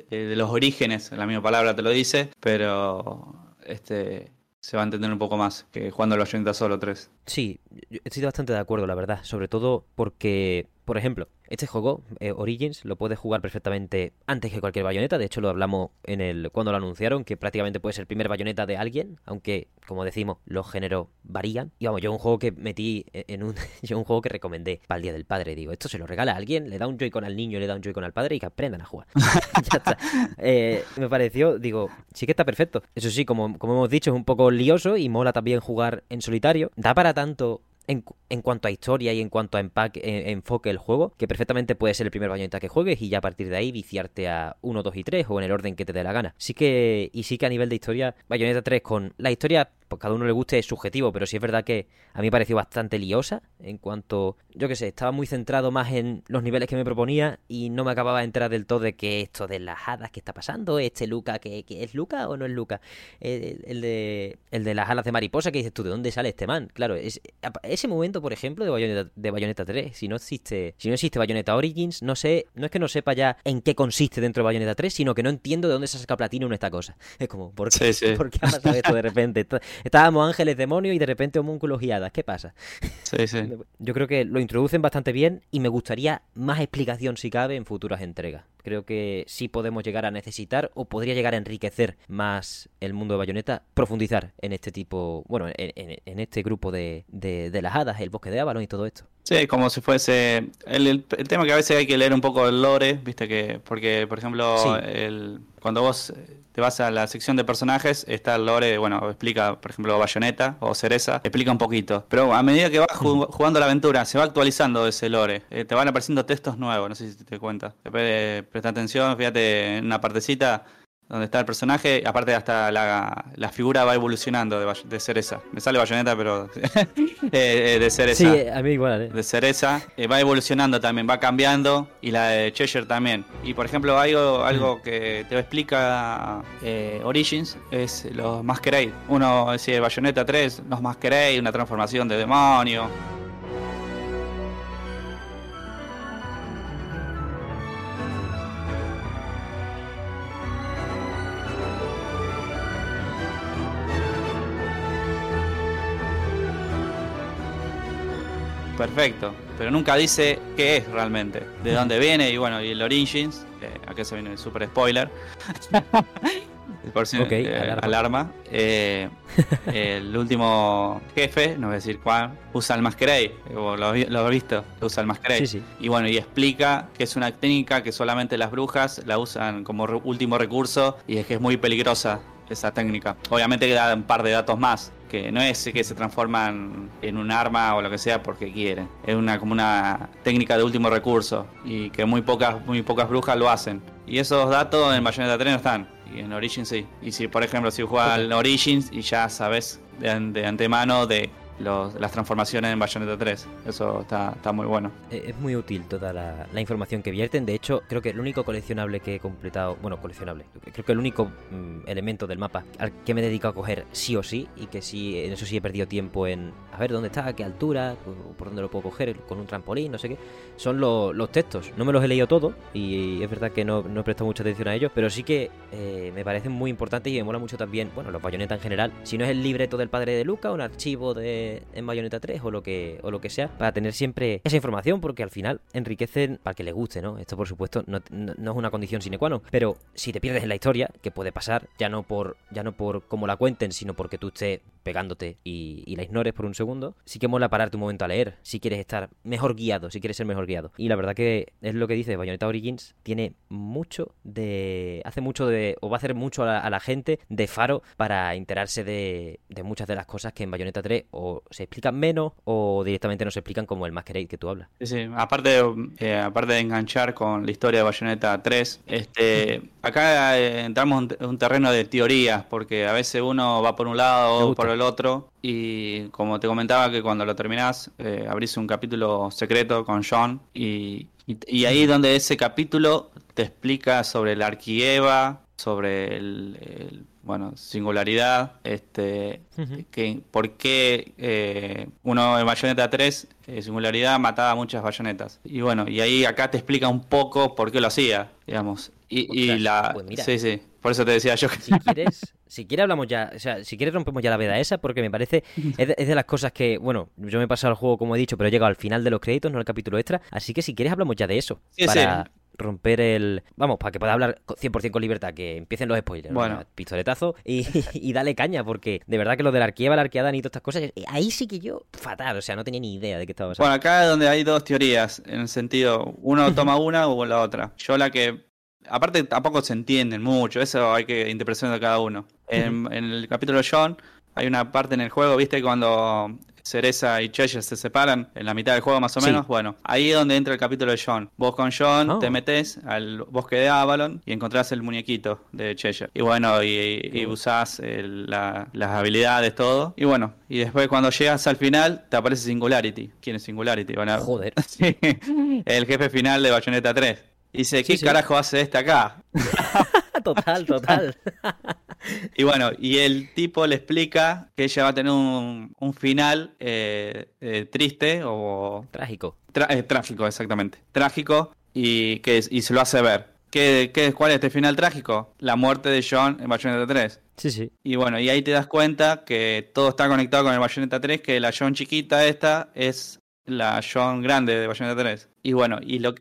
[SPEAKER 2] de, los orígenes, la misma palabra te lo dice, pero este se va a entender un poco más que jugando el Bayonetta solo 3.
[SPEAKER 1] Sí, estoy bastante de acuerdo, la verdad, sobre todo porque por ejemplo, este juego, eh, Origins, lo puedes jugar perfectamente antes que cualquier bayoneta. De hecho, lo hablamos en el cuando lo anunciaron, que prácticamente puede ser el primer bayoneta de alguien, aunque, como decimos, los géneros varían. Y vamos, yo un juego que metí en un. (laughs) yo un juego que recomendé para el Día del Padre. Digo, esto se lo regala a alguien, le da un Joy-Con al niño, le da un Joy-Con al padre y que aprendan a jugar. (laughs) ya está. Eh, me pareció, digo, sí que está perfecto. Eso sí, como, como hemos dicho, es un poco lioso y mola también jugar en solitario. Da para tanto en, cuanto a historia y en cuanto a empaque, enfoque el juego, que perfectamente puede ser el primer bayoneta que juegues y ya a partir de ahí viciarte a 1, 2 y 3 o en el orden que te dé la gana. Sí que, y sí que a nivel de historia, Bayonetta 3 con la historia pues cada uno le guste es subjetivo, pero sí es verdad que a mí me pareció bastante liosa en cuanto, yo qué sé, estaba muy centrado más en los niveles que me proponía y no me acababa de enterar del todo de que esto de las hadas que está pasando, este Luca, que, es Luca o no es Luca, el, de, el de las alas de mariposa que dices tú, ¿de dónde sale este man? Claro, es, ese momento, por ejemplo, de Bayonetta, de Bayonetta 3, si no existe, si no existe Bayonetta Origins, no sé, no es que no sepa ya en qué consiste dentro de Bayonetta 3, sino que no entiendo de dónde se saca en esta cosa. Es como, ¿por qué, ¿por qué ha pasado esto de repente? Estábamos ángeles, demonios y de repente homúnculos y hadas. ¿Qué pasa?
[SPEAKER 2] Sí, sí. (laughs)
[SPEAKER 1] Yo creo que lo introducen bastante bien y me gustaría más explicación si cabe en futuras entregas. Creo que sí podemos llegar a necesitar o podría llegar a enriquecer más el mundo de Bayonetta, profundizar en este tipo, bueno, en, este grupo de, de, las hadas, el bosque de Avalon y todo esto.
[SPEAKER 2] Sí, como si fuese. El, tema que a veces hay que leer un poco el lore, viste que. Porque, por ejemplo, el, cuando vos te vas a la sección de personajes, está el lore, bueno, explica, por ejemplo, Bayonetta o Cereza, explica un poquito. Pero a medida que vas jugando la aventura, se va actualizando ese lore. Eh, te van apareciendo textos nuevos, no sé si te cuenta. Presta atención, fíjate en una partecita donde está el personaje, aparte hasta la, la figura va evolucionando de, de cereza. Me sale bayoneta, pero (laughs) eh, de cereza.
[SPEAKER 1] Sí, a mí igual. Eh.
[SPEAKER 2] De cereza. Eh, va evolucionando también, va cambiando. Y la de Cheshire también. Y por ejemplo, algo, algo mm. que te explica Origins es los Masquerade. Uno decía Bayonetta 3, los Masquerade, una transformación de demonio. Perfecto, pero nunca dice qué es realmente, de dónde (laughs) viene y bueno, y el Origins, eh, aquí se viene el super spoiler. (laughs) Por si eh, alarma. Eh, (laughs) el último jefe, no voy a decir cuál, usa el Masquerade. Lo, lo has visto, usa el Masquerade. Sí, sí. Y bueno, y explica que es una técnica que solamente las brujas la usan como último recurso y es que es muy peligrosa esa técnica. Obviamente queda un par de datos más, que no es que se transforman en un arma o lo que sea porque quieren. Es una como una técnica de último recurso y que muy pocas muy pocas brujas lo hacen. Y esos datos en Bayonetta 3 no están y en Origins sí. Y si por ejemplo si juegas al Origins y ya sabes de, antemano de las transformaciones en Bayonetta 3. Eso está, está muy bueno.
[SPEAKER 1] Eh, es muy útil toda la, información que vierten. De hecho, creo que el único coleccionable que he completado, bueno, coleccionable, creo que el único mm, elemento del mapa al que me dedico a coger sí o sí, y que sí, en eso sí he perdido tiempo en a ver dónde está, a qué altura, por, dónde lo puedo coger, con un trampolín, no sé qué, son los textos. No me los he leído todos, y es verdad que no, no he prestado mucha atención a ellos, pero sí que eh, me parecen muy importantes y me mola mucho también, bueno, los bayonetas en general. Si no es el libreto del padre de Luca, un archivo de en Bayonetta 3 o lo que o lo que sea, para tener siempre esa información, porque al final enriquecen para que le guste, ¿no? Esto por supuesto no, es una condición sine qua non, pero si te pierdes en la historia, que puede pasar, ya no por ya no por cómo la cuenten, sino porque tú estés pegándote y, y la ignores por un segundo, sí que mola pararte un momento a leer, si quieres estar mejor guiado, si quieres ser mejor guiado. Y la verdad que es lo que dice Bayonetta Origins, tiene mucho de hace mucho de o va a hacer mucho a la, gente de faro para enterarse de, de muchas de las cosas que en Bayonetta 3 o se explican menos o directamente no se explican como el Masquerade que tú hablas.
[SPEAKER 2] Sí, sí. Aparte, eh, aparte de enganchar con la historia de Bayonetta 3, este, acá eh, entramos en un terreno de teorías, porque a veces uno va por un lado o el otro, y como te comentaba que cuando lo terminás, eh, abrís un capítulo secreto con John, y, y, ahí donde ese capítulo te explica sobre la Arquieva, sobre el bueno, singularidad, este, que, por qué eh, uno en Bayonetta 3, eh, singularidad, mataba muchas bayonetas. Y bueno, y ahí acá te explica un poco por qué lo hacía, digamos. Y, la... Pues sí, sí, por eso te decía yo que...
[SPEAKER 1] Si quieres, si quieres hablamos ya, o sea, si quieres rompemos ya la veda esa, porque me parece, es de, las cosas que, bueno, yo me he pasado el juego como he dicho, pero he llegado al final de los créditos, no al capítulo extra, así que si quieres hablamos ya de eso. Sí, para, romper el. Vamos, para que pueda hablar 100% con libertad, que empiecen los spoilers. Bueno. Pistoletazo y, (laughs) y, dale caña, porque de verdad que lo de la arquieva, la arqueada y todas estas cosas, eh, ahí sí que yo, fatal, o sea, no tenía ni idea de qué estaba pasando.
[SPEAKER 2] Bueno, acá es donde hay dos teorías, en el sentido, uno (laughs) toma una o la otra. Yo la que. Aparte, tampoco se entienden mucho, eso hay que interpretar de cada uno. En, en el capítulo John hay una parte en el juego, viste, cuando Cereza y Cheshire se separan en la mitad del juego más o menos. Bueno, ahí es donde entra el capítulo de John. Vos con John oh. te metes al bosque de Avalon y encontrás el muñequito de Cheshire. Y bueno, y, usás las habilidades, todo. Y bueno, y después cuando llegas al final te aparece Singularity. ¿Quién es Singularity? Bueno,
[SPEAKER 1] Joder. (laughs)
[SPEAKER 2] el jefe final de Bayonetta 3. Dice, ¿qué carajo hace este acá? (laughs)
[SPEAKER 1] total, total. (laughs)
[SPEAKER 2] y bueno, y el tipo le explica que ella va a tener un, final eh, eh, triste o...
[SPEAKER 1] Trágico.
[SPEAKER 2] Eh, trágico, exactamente. Trágico y, que, y se lo hace ver. ¿Qué, qué, cuál es este final trágico? La muerte de John en Bayonetta 3.
[SPEAKER 1] Sí, sí.
[SPEAKER 2] Y bueno, y ahí te das cuenta que todo está conectado con el Bayonetta 3, que la John chiquita esta es la John grande de Bayonetta 3. Y bueno, y lo,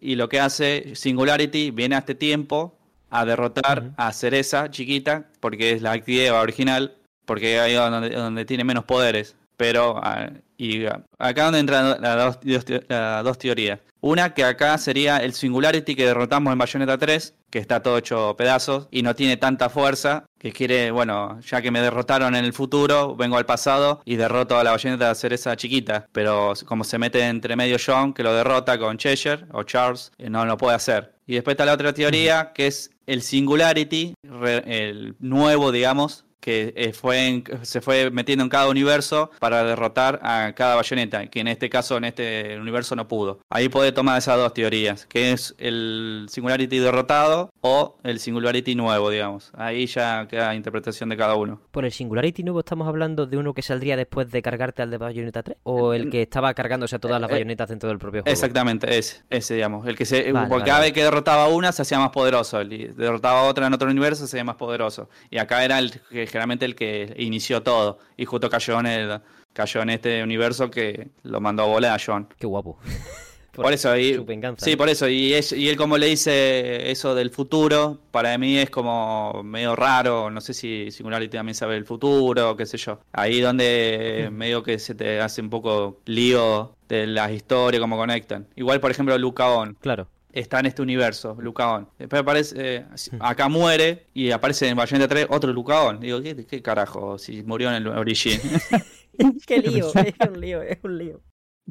[SPEAKER 2] y lo que hace Singularity viene a este tiempo a derrotar a Cereza chiquita, porque es la actividad original, porque ahí donde, donde tiene menos poderes. Pero, ah, y acá donde entran las dos, teorías. Una que acá sería el Singularity que derrotamos en Bayonetta 3, que está todo hecho pedazos y no tiene tanta fuerza, que quiere, bueno, ya que me derrotaron en el futuro, vengo al pasado y derroto a la Bayonetta Cereza chiquita. Pero como se mete entre medio John, que lo derrota con Cheshire o Charles, eh, no lo puede hacer. Y después está la otra teoría, que es el Singularity, el nuevo, digamos, que eh, fue se fue metiendo en cada universo para derrotar a cada bayoneta, que en este caso, en este universo no pudo. Ahí puede tomar esas dos teorías, que es el Singularity derrotado o el Singularity nuevo, digamos. Ahí ya queda interpretación de cada uno.
[SPEAKER 1] ¿Por el Singularity nuevo estamos hablando de uno que saldría después de cargarte al de Bayonetta 3? ¿O el que estaba cargándose a todas las eh, bayonetas dentro del propio juego?
[SPEAKER 2] Exactamente, ese, ese digamos. El que se, porque cada vez que derrotaba una se hacía más poderoso, el, derrotaba otra en otro universo se hacía más poderoso. Y acá era el que generalmente el que inició todo. Y justo cayó en el, cayó en este universo que lo mandó a volar a John.
[SPEAKER 1] Qué guapo. (laughs)
[SPEAKER 2] por, eso, y, sí, por eso. Y, y él como le dice eso del futuro, para mí es como medio raro, no sé si Singularity también sabe el futuro, qué sé yo. Ahí donde (laughs) medio que se te hace un poco lío de las historias, cómo conectan. Igual, por ejemplo, Lucaón.
[SPEAKER 1] Claro
[SPEAKER 2] está en este universo, Lucaón. Después aparece, eh, acá muere y aparece en Bayonetta 3 otro Lucaón. Digo, ¿qué, carajo? Si murió en el origen. (laughs)
[SPEAKER 1] qué lío, (laughs) es un lío, es un lío.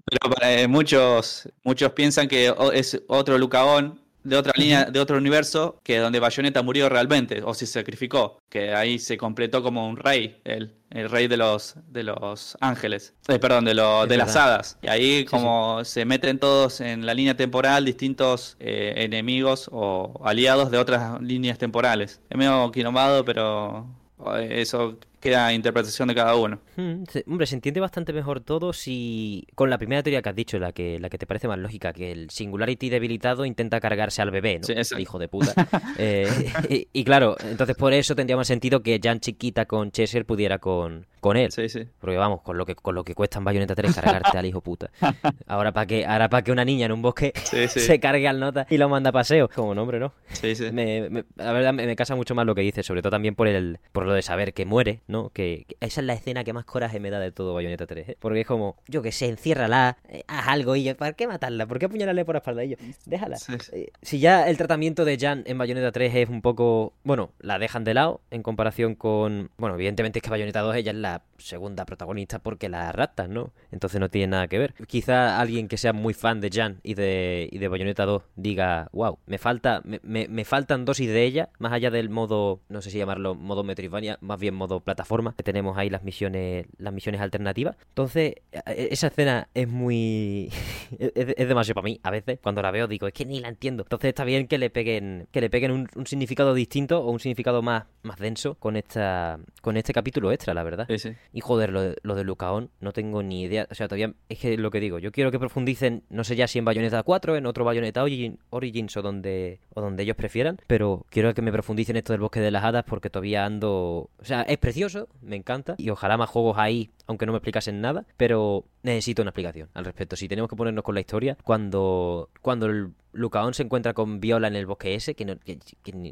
[SPEAKER 2] Pero para, eh, muchos, muchos piensan que es otro Lucaón de otra línea, de otro universo, que donde Bayonetta murió realmente, o se sacrificó, que ahí se completó como un rey, él, el rey de los, de los ángeles, eh, perdón, de, los de las hadas. Y ahí como se meten todos en la línea temporal distintos eh, enemigos o aliados de otras líneas temporales. Es medio quinomado, pero eh, eso queda interpretación de cada uno.
[SPEAKER 1] Hmm, hombre, se entiende bastante mejor todo si con la primera teoría que has dicho, la que, la que te parece más lógica, que el Singularity debilitado intenta cargarse al bebé, ¿no?
[SPEAKER 2] Sí,
[SPEAKER 1] hijo de puta. (laughs) Eh, y, claro, entonces por eso tendría más sentido que Jan chiquita con Cheshire pudiera con, con él.
[SPEAKER 2] Sí, sí.
[SPEAKER 1] Porque vamos, con lo que con lo que cuesta en Bayonetta 3 cargarte al hijo puta. Ahora para que ahora para que una niña en un bosque se cargue al nota y lo manda a paseo. Como nombre, ¿no?
[SPEAKER 2] Sí, sí.
[SPEAKER 1] la verdad me, casa mucho más lo que dice, sobre todo también por el por lo de saber que muere, ¿no? Que, esa es la escena que más coraje me da de todo Bayonetta 3, ¿eh? Porque es como, yo que sé, enciérrala, eh, haz algo y ¿para qué matarla? ¿Por qué apuñalarle por la espalda de ellos? Déjala. Eh, si ya el tratamiento de Jan en Bayonetta 3 es un poco, bueno, la dejan de lado en comparación con, bueno, evidentemente es que Bayonetta 2 ella es la segunda protagonista porque la raptan, ¿no? Entonces no tiene nada que ver. Quizá alguien que sea muy fan de Jan y de, y de Bayonetta 2 diga, wow, me falta, me, me, faltan dosis de ella, más allá del modo, no sé si llamarlo modo Metroidvania, más bien modo plataforma, que tenemos ahí las misiones, las misiones alternativas. Entonces, e, e, esa escena es muy, (laughs) es, demasiado para mí, a veces, cuando la veo digo, es que ni la entiendo. Entonces está bien que le peguen, que le peguen un, significado distinto o un significado más, más denso con esta, con este capítulo extra, la verdad.
[SPEAKER 2] Sí, sí.
[SPEAKER 1] Y joder, lo de, lo de Lucaón, no tengo ni idea. O sea, todavía es que lo que digo, yo quiero que profundicen, no sé ya si en Bayonetta 4, en otro Bayonetta Origins o donde, o donde ellos prefieran, pero quiero que me profundicen esto del bosque de las hadas porque todavía ando. O sea, es precioso, me encanta, y ojalá más juegos ahí, aunque no me explicasen nada, pero necesito una explicación al respecto. Si tenemos que ponernos con la historia, cuando, cuando el Lucaón se encuentra con Viola en el bosque ese, que, no,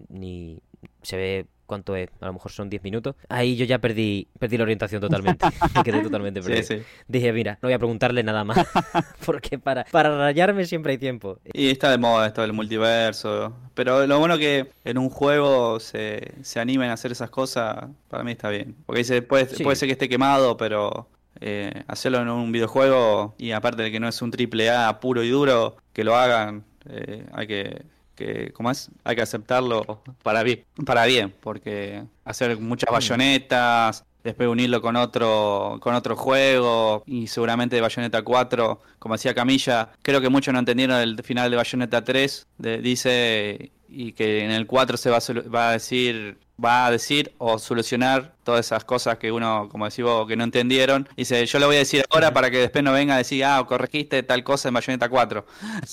[SPEAKER 1] ni se ve ¿Cuánto es? A lo mejor son 10 minutos. Ahí yo ya perdí perdí la orientación totalmente. (laughs) Me quedé totalmente perdido. Dije, mira, no voy a preguntarle nada más. (laughs) porque para, para rayarme siempre hay tiempo.
[SPEAKER 2] Y está de moda esto del multiverso. Pero lo bueno que en un juego se, se animen a hacer esas cosas, para mí está bien. Porque dice, puede, puede ser que esté quemado, pero eh, hacerlo en un videojuego y aparte de que no es un triple A puro y duro, que lo hagan, eh, hay que que, ¿cómo es? Hay que aceptarlo para bien, para bien, porque hacer muchas mm. bayonetas, después unirlo con otro, con otro juego, y seguramente de Bayonetta 4, como decía Camilla, creo que muchos no entendieron el final de Bayonetta 3, dice, y que en el 4 se va va a decir va a decir o solucionar todas esas cosas que uno, como decís vos, que no entendieron. Dice, yo lo voy a decir ahora para que después no venga a decir, ah, corregiste tal cosa en Bayonetta 4.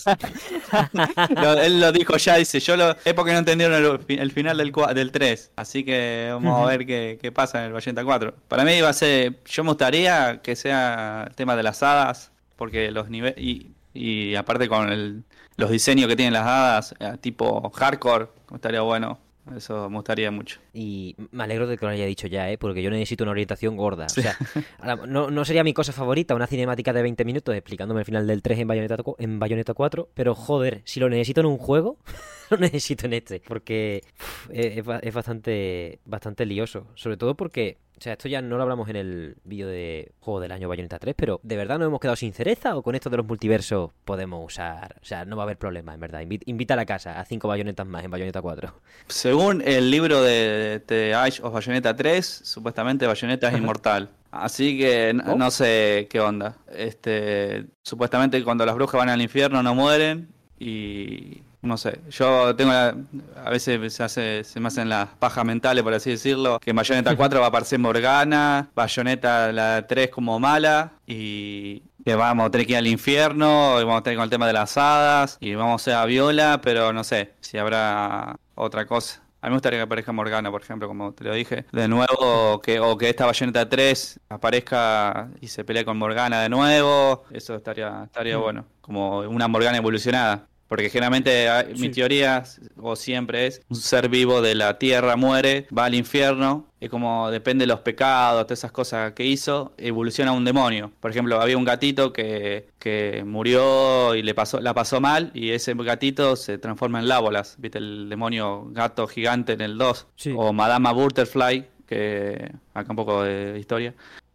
[SPEAKER 2] (laughs) él lo dijo ya, dice, yo lo... Es porque no entendieron el, final del, del 3. Así que vamos a ver qué, qué, pasa en el Bayonetta 4. Para mí va a ser, yo me gustaría que sea el tema de las hadas, porque los niveles... Y, y aparte con el, los diseños que tienen las hadas, eh, tipo hardcore, estaría bueno. Eso me gustaría mucho.
[SPEAKER 1] Y me alegro de que lo haya dicho ya, ¿eh? porque yo necesito una orientación gorda. O sea, no, no, sería mi cosa favorita una cinemática de 20 minutos explicándome el final del 3 en Bayonetta, en Bayonetta 4, pero joder, si lo necesito en un juego, (laughs) lo necesito en este, porque es, es, bastante, bastante lioso. Sobre todo porque o sea, esto ya no lo hablamos en el vídeo de juego del año Bayonetta 3, pero ¿de verdad nos hemos quedado sin cereza o con esto de los multiversos podemos usar? O sea, no va a haber problema, en verdad. Invita a la casa a cinco bayonetas más en Bayonetta 4.
[SPEAKER 2] Según el libro de, The Age of Bayonetta 3, supuestamente Bayonetta es inmortal. Así que no, no sé qué onda. Este, supuestamente cuando las brujas van al infierno no mueren y no sé, yo tengo a veces se, hace, se me hacen las pajas mentales, por así decirlo, que Bayonetta (laughs) 4 va a aparecer Morgana, Bayonetta la 3 como mala, y que vamos a tener que ir al infierno, y vamos a tener con el tema de las hadas, y vamos a, a Viola, pero no sé si habrá otra cosa. A mí me gustaría que aparezca Morgana, por ejemplo, como te lo dije. De nuevo, que, o que esta Bayonetta 3 aparezca y se pelee con Morgana de nuevo. Eso estaría, estaría mm. bueno. Como una Morgana evolucionada. Porque generalmente ah, mi teoría, o siempre es, un ser vivo de la tierra muere, va al infierno, y como depende de los pecados, todas esas cosas que hizo, evoluciona a un demonio. Por ejemplo, había un gatito que, que murió y le pasó, la pasó mal, y ese gatito se transforma en Lábolas, ¿viste? El demonio gato gigante en el 2. O Madama Butterfly, que acá un poco de historia.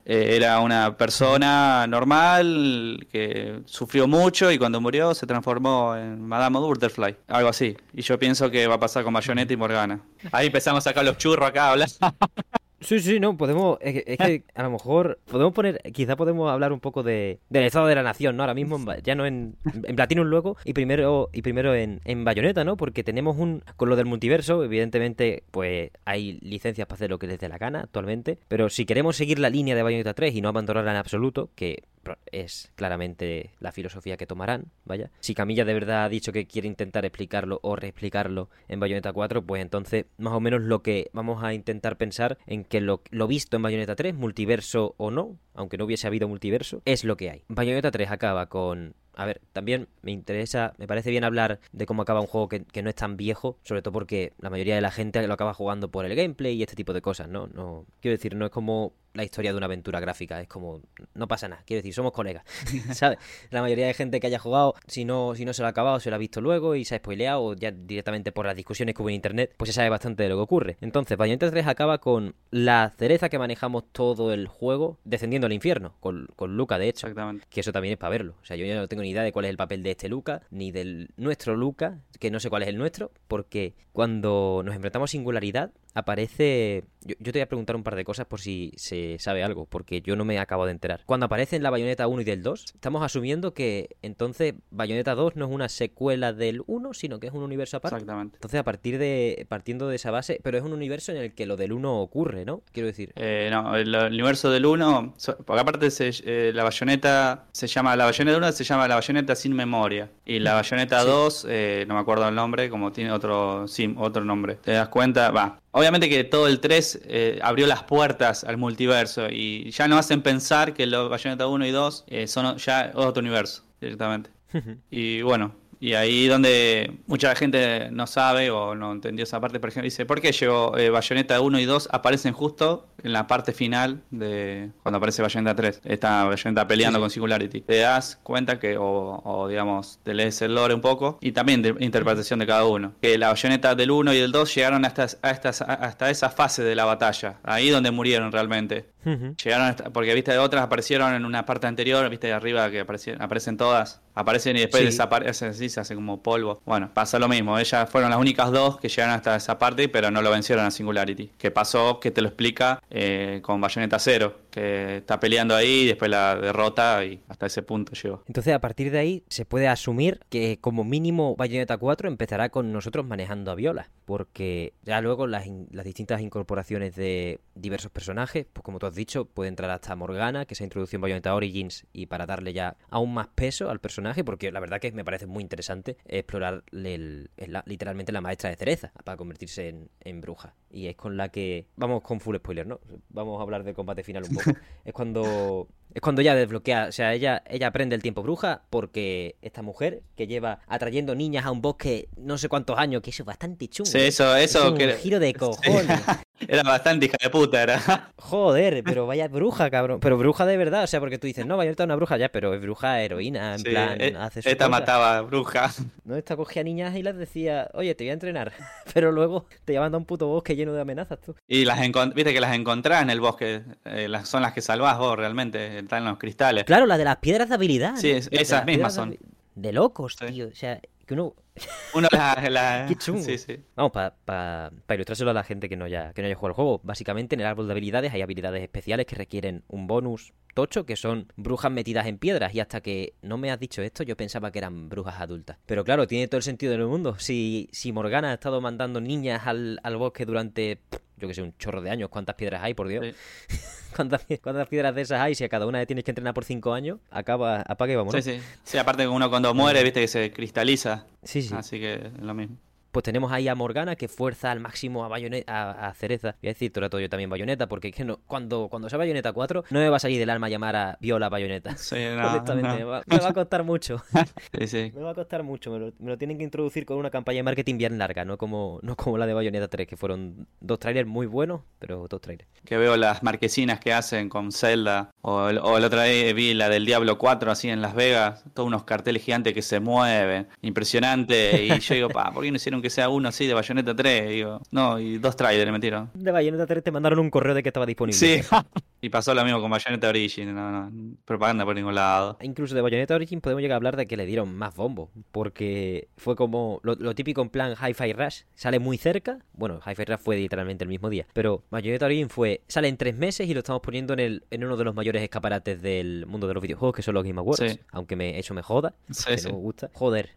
[SPEAKER 2] Eh, era una persona normal que sufrió mucho y cuando murió se transformó en Madame Butterfly, algo así. Y yo pienso que va a pasar con Bayonetta y Morgana. Ahí empezamos a sacar los churros acá a hablar. (laughs)
[SPEAKER 1] Sí, sí, no, podemos. Es que, (laughs) a lo mejor podemos poner. Quizá podemos hablar un poco de, del estado de la nación, ¿no? Ahora mismo, ya no en, en Platinum luego y primero y primero en, en Bayonetta, ¿no? Porque tenemos un. Con lo del multiverso, evidentemente, pues hay licencias para hacer lo que les dé la gana actualmente. Pero si queremos seguir la línea de Bayonetta 3 y no abandonarla en absoluto, que es claramente la filosofía que tomarán, vaya. Si Camilla de verdad ha dicho que quiere intentar explicarlo o reexplicarlo en Bayonetta 4, pues entonces más o menos lo que vamos a intentar pensar en que lo, lo visto en Bayonetta 3, multiverso o no, aunque no hubiese habido multiverso, es lo que hay. Bayonetta 3 acaba con a ver, también me interesa, me parece bien hablar de cómo acaba un juego que, que, no es tan viejo, sobre todo porque la mayoría de la gente lo acaba jugando por el gameplay y este tipo de cosas, ¿no? no quiero decir, no es como la historia de una aventura gráfica. Es como, no pasa nada. Quiero decir, somos colegas. (laughs) ¿Sabes? La mayoría de gente que haya jugado, si no, si no se lo ha acabado, se lo ha visto luego y se ha spoileado, o ya directamente por las discusiones que hubo en internet, pues se sabe bastante de lo que ocurre. Entonces, Bayonetta 3 acaba con la cereza que manejamos todo el juego descendiendo al infierno, con, con Luca, de hecho.
[SPEAKER 2] Exactamente.
[SPEAKER 1] Que eso también es para verlo. O sea, yo ya no tengo ni idea de cuál es el papel de este Luca, ni del nuestro Luca, que no sé cuál es el nuestro, porque cuando nos enfrentamos a singularidad, aparece. Yo, yo, te voy a preguntar un par de cosas por si se sabe algo, porque yo no me acabo de enterar. Cuando aparece en la Bayonetta 1 y del 2, estamos asumiendo que entonces Bayonetta 2 no es una secuela del 1, sino que es un universo aparte.
[SPEAKER 2] Exactamente.
[SPEAKER 1] Entonces, a partir de. partiendo de esa base, pero es un universo en el que lo del 1 ocurre, ¿no? Quiero decir.
[SPEAKER 2] Eh, no, el, el, universo del 1. Porque aparte se, eh, la Bayonetta se llama. La Bayonetta 1 se llama la Bayonetta sin memoria. Y la Bayonetta sí. 2, eh, no me acuerdo el nombre, como tiene otro, sí, otro nombre. ¿Te das cuenta? Va, Obviamente que todo el 3 eh, abrió las puertas al multiverso y ya no hacen pensar que los Bayonetta 1 y 2 eh, son ya otro universo directamente. (laughs) y bueno, y ahí donde mucha gente no sabe o no entendió esa parte, por ejemplo, dice, ¿por qué llegó eh, Bayonetta 1 y 2 aparecen justo en la parte final de cuando aparece Bayonetta 3? Está Bayonetta peleando sí, sí. con Singularity. Te das cuenta que, o, o, digamos, te lees el lore un poco y también de interpretación de cada uno. Que la Bayonetta del 1 y del 2 llegaron hasta, hasta, hasta esa fase de la batalla, ahí donde murieron realmente. Uh -huh. Llegaron hasta, porque viste de otras aparecieron en una parte anterior, viste de arriba que aparecen, aparecen todas, aparecen y después sí. desaparecen así, se hace como polvo. Bueno, pasa lo mismo, ellas fueron las únicas dos que llegaron hasta esa parte, pero no lo vencieron a Singularity. ¿Qué pasó? Que te lo explica eh, con Bayonetta 0, que está peleando ahí y después la derrota y hasta ese punto llegó.
[SPEAKER 1] Entonces a partir de ahí se puede asumir que como mínimo Bayonetta 4 empezará con nosotros manejando a Viola, porque ya luego las, las distintas incorporaciones de diversos personajes, pues como tú has dicho, puede entrar hasta Morgana, que se introdujo en Bayonetta Origins, y para darle ya aún más peso al personaje, porque la verdad que me parece muy interesante explorar el, literalmente la maestra de cereza para convertirse en, en, bruja. Y es con la que. Vamos con full spoiler, ¿no? Vamos a hablar del combate final un (laughs) poco. (laughs) es cuando. Es cuando ya desbloquea, o sea, ella, ella aprende el tiempo bruja porque esta mujer que lleva atrayendo niñas a un bosque no sé cuántos años, que eso es bastante chungo.
[SPEAKER 2] Sí, eso, eso.
[SPEAKER 1] Es
[SPEAKER 2] que...
[SPEAKER 1] un giro de (laughs) cojones.
[SPEAKER 2] Sí. (laughs) Era bastante hija de puta, era. (laughs)
[SPEAKER 1] Joder, pero vaya bruja, cabrón. Pero bruja de verdad, o sea, porque tú dices, no, vaya a una bruja ya, pero es bruja heroína, en
[SPEAKER 2] sí,
[SPEAKER 1] plan,
[SPEAKER 2] eh,
[SPEAKER 1] hace
[SPEAKER 2] su Esta cosa. mataba bruja.
[SPEAKER 1] No, esta cogía niñas y las decía, oye, te voy a entrenar. Pero luego te llevan a un puto bosque lleno de amenazas, tú.
[SPEAKER 2] Y las viste que las encontrás en el bosque, eh, las, son las que salvás vos realmente, están los cristales.
[SPEAKER 1] Claro, las de las piedras de habilidad.
[SPEAKER 2] Sí, es, esas mismas son.
[SPEAKER 1] De, de locos, sí. tío. O sea, que uno. (laughs)
[SPEAKER 2] Uno la. la...
[SPEAKER 1] Qué chungo.
[SPEAKER 2] Sí, sí.
[SPEAKER 1] Vamos, para pa, pa ilustrárselo a la gente que no, haya, que no haya jugado el juego. Básicamente, en el árbol de habilidades hay habilidades especiales que requieren un bonus tocho, que son brujas metidas en piedras. Y hasta que no me has dicho esto, yo pensaba que eran brujas adultas. Pero claro, tiene todo el sentido del mundo. Si, si Morgana ha estado mandando niñas al, al bosque durante yo que sé, un chorro de años. ¿Cuántas piedras hay, por Dios? Sí. (laughs) ¿Cuántas, ¿Cuántas, piedras de esas hay? Si a cada una tienes que entrenar por cinco años, acaba, apaga y vamos.
[SPEAKER 2] Sí, sí. Sí, aparte que uno cuando muere, viste que se cristaliza.
[SPEAKER 1] Sí, sí.
[SPEAKER 2] Así que es lo mismo
[SPEAKER 1] pues tenemos ahí a Morgana que fuerza al máximo a, Bayonetta, a, a Cereza. Voy a decir todo el rato yo también Bayonetta, porque que no, cuando, cuando sea Bayonetta 4 no me va a salir del alma llamar a Viola Bayonetta.
[SPEAKER 2] Sí, no, (laughs)
[SPEAKER 1] Honestamente,
[SPEAKER 2] no.
[SPEAKER 1] Me, va, me, va, a costar mucho. (laughs)
[SPEAKER 2] sí, sí.
[SPEAKER 1] Me va a costar mucho. Me lo, me lo, tienen que introducir con una campaña de marketing bien larga, no como, no como la de Bayonetta 3, que fueron dos trailers muy buenos, pero dos trailers.
[SPEAKER 2] Que veo las marquesinas que hacen con Zelda, o, el, o la otra vez vi la del Diablo 4 así en Las Vegas, todos unos carteles gigantes que se mueven, impresionante. Y yo digo, (laughs) pa, ¿por qué no hicieron aunque sea uno así de Bayonetta 3, digo. No, y dos trailers me metieron.
[SPEAKER 1] De Bayonetta 3 te mandaron un correo de que estaba disponible.
[SPEAKER 2] Sí. (laughs) y pasó lo mismo con Bayonetta Origin, no, no, propaganda por ningún lado.
[SPEAKER 1] Incluso de Bayonetta Origin podemos llegar a hablar de que le dieron más bombo, porque fue como lo, lo típico en plan Hi-Fi Rush, sale muy cerca, bueno, Hi-Fi Rush fue literalmente el mismo día, pero Bayonetta Origin fue, sale en tres meses y lo estamos poniendo en, el, en uno de los mayores escaparates del mundo de los videojuegos, que son los Game Awards,
[SPEAKER 2] Sí.
[SPEAKER 1] aunque me, eso me joda,
[SPEAKER 2] Sí,
[SPEAKER 1] que
[SPEAKER 2] sí.
[SPEAKER 1] no me gusta. Joder,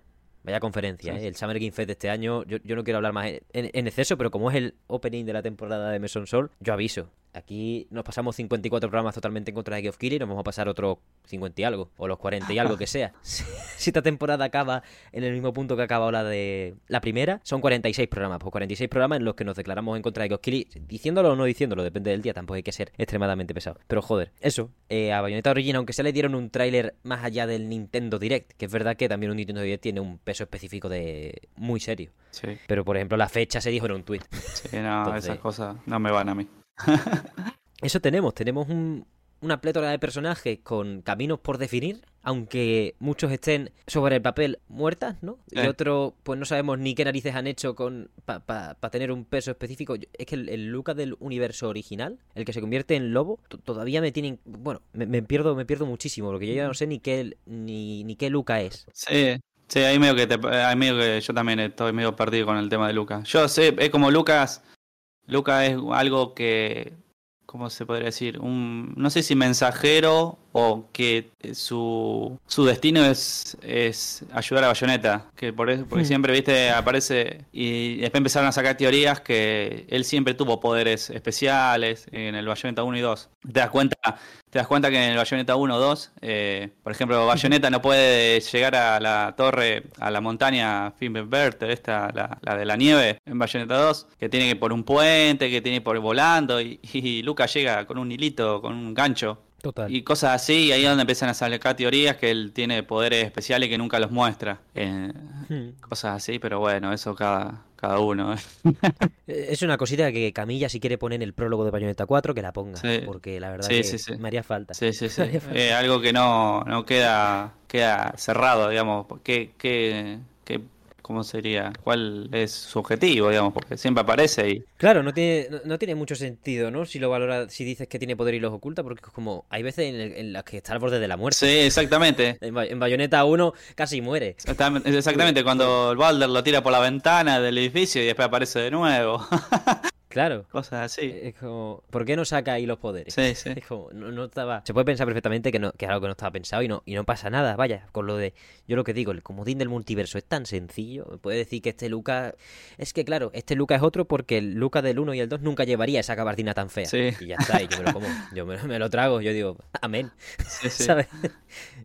[SPEAKER 1] vaya conferencia,
[SPEAKER 2] Sí.
[SPEAKER 1] ¿eh? El Summer Game Fest de este año, yo, yo no quiero hablar más en, en exceso, pero como es el opening de la temporada de Meson Sol, yo aviso. Aquí nos pasamos 54 programas totalmente en contra de Keighley y nos vamos a pasar otros 50 y algo, o los 40 y algo que sea. (laughs) Si si esta temporada acaba en el mismo punto que acaba la de la primera, son 46 programas. Pues 46 programas en los que nos declaramos en contra de Geoff Keighley, diciéndolo o no diciéndolo, depende del día, tampoco hay que ser extremadamente pesado. Pero joder, eso, eh, a Bayonetta Origin, aunque se le dieron un tráiler más allá del Nintendo Direct, que es verdad que también un Nintendo Direct tiene un peso específico de muy serio.
[SPEAKER 2] Sí,
[SPEAKER 1] Pero por ejemplo, la fecha se dijo en un tweet.
[SPEAKER 2] sí, no,
[SPEAKER 1] Entonces-
[SPEAKER 2] esas cosas no me van a mí. (laughs)
[SPEAKER 1] Eso tenemos, tenemos un- una plétora de personajes con caminos por definir, aunque muchos estén sobre el papel muertas, ¿no? Y
[SPEAKER 2] Sí.
[SPEAKER 1] otros, pues no sabemos ni qué narices han hecho con para tener un peso específico. Es que el, el Luca del universo original, el que se convierte en lobo, to- todavía me tienen... Bueno, me, me pierdo me pierdo muchísimo, porque yo ya no sé ni qué, ni, ni qué Luca es.
[SPEAKER 2] Sí, sí, ahí medio que te, ahí medio que yo también estoy medio perdido con el tema de Lucas. Yo sé, es como Lucas, Lucas es algo que, ¿cómo se podría decir? Un, no sé si mensajero o que su, su destino es, es ayudar a Bayonetta, que por eso, porque
[SPEAKER 1] Hmm.
[SPEAKER 2] siempre, viste, aparece y después empezaron a sacar teorías que él siempre tuvo poderes especiales en el Bayonetta 1 y 2. Te das cuenta, te das cuenta que en el Bayonetta 1 o 2, eh, por ejemplo, Bayonetta no puede llegar a la torre, a la montaña Fimbulverte, esta, la, la de la nieve, en Bayonetta 2, que tiene que ir por un puente, que tiene que ir por volando, y, y Lucas llega con un hilito, con un gancho.
[SPEAKER 1] Total.
[SPEAKER 2] Y cosas así, y ahí es donde empiezan a sacar teorías que él tiene poderes especiales que nunca los muestra. Eh, cosas así, pero bueno, eso cada, cada uno. (laughs)
[SPEAKER 1] Es una cosita que Camilla si quiere poner en el prólogo de Bayonetta 4 que la ponga,
[SPEAKER 2] Sí.
[SPEAKER 1] porque la verdad
[SPEAKER 2] Sí,
[SPEAKER 1] que
[SPEAKER 2] sí,
[SPEAKER 1] me haría falta.
[SPEAKER 2] Sí, sí, (laughs) sí. Eh, algo que no, no queda, queda cerrado, digamos. ¿Qué, qué, qué, ¿Cómo sería? ¿Cuál es su objetivo, digamos? Porque siempre aparece y...
[SPEAKER 1] Claro, no tiene, no, no tiene mucho sentido, ¿no? Si lo valora, si dices que tiene poder y los oculta, porque es como hay veces en, el- en las que está al borde de la muerte.
[SPEAKER 2] Sí, exactamente.
[SPEAKER 1] En, en Bayonetta 1 casi muere.
[SPEAKER 2] Exactamente, exactamente, cuando el Balder lo tira por la ventana del edificio y después aparece de nuevo. (laughs)
[SPEAKER 1] Claro.
[SPEAKER 2] Cosas así.
[SPEAKER 1] Es como, ¿por qué no saca ahí los poderes?
[SPEAKER 2] Sí, sí. (laughs)
[SPEAKER 1] Es como, no, no estaba. Se puede pensar perfectamente que, no, que es algo que no estaba pensado y no, y no pasa nada. Vaya, con lo de. Yo lo que digo, el comodín del multiverso es tan sencillo. Me puede decir que este Luca. Es que claro, este Luca es otro porque el Luca del 1 y el 2 nunca llevaría esa gabardina tan fea.
[SPEAKER 2] Sí.
[SPEAKER 1] Y ya está, y yo me lo como. Yo me, me lo trago. Yo digo, amén.
[SPEAKER 2] Sí, sí. (laughs)
[SPEAKER 1] ¿Sabes?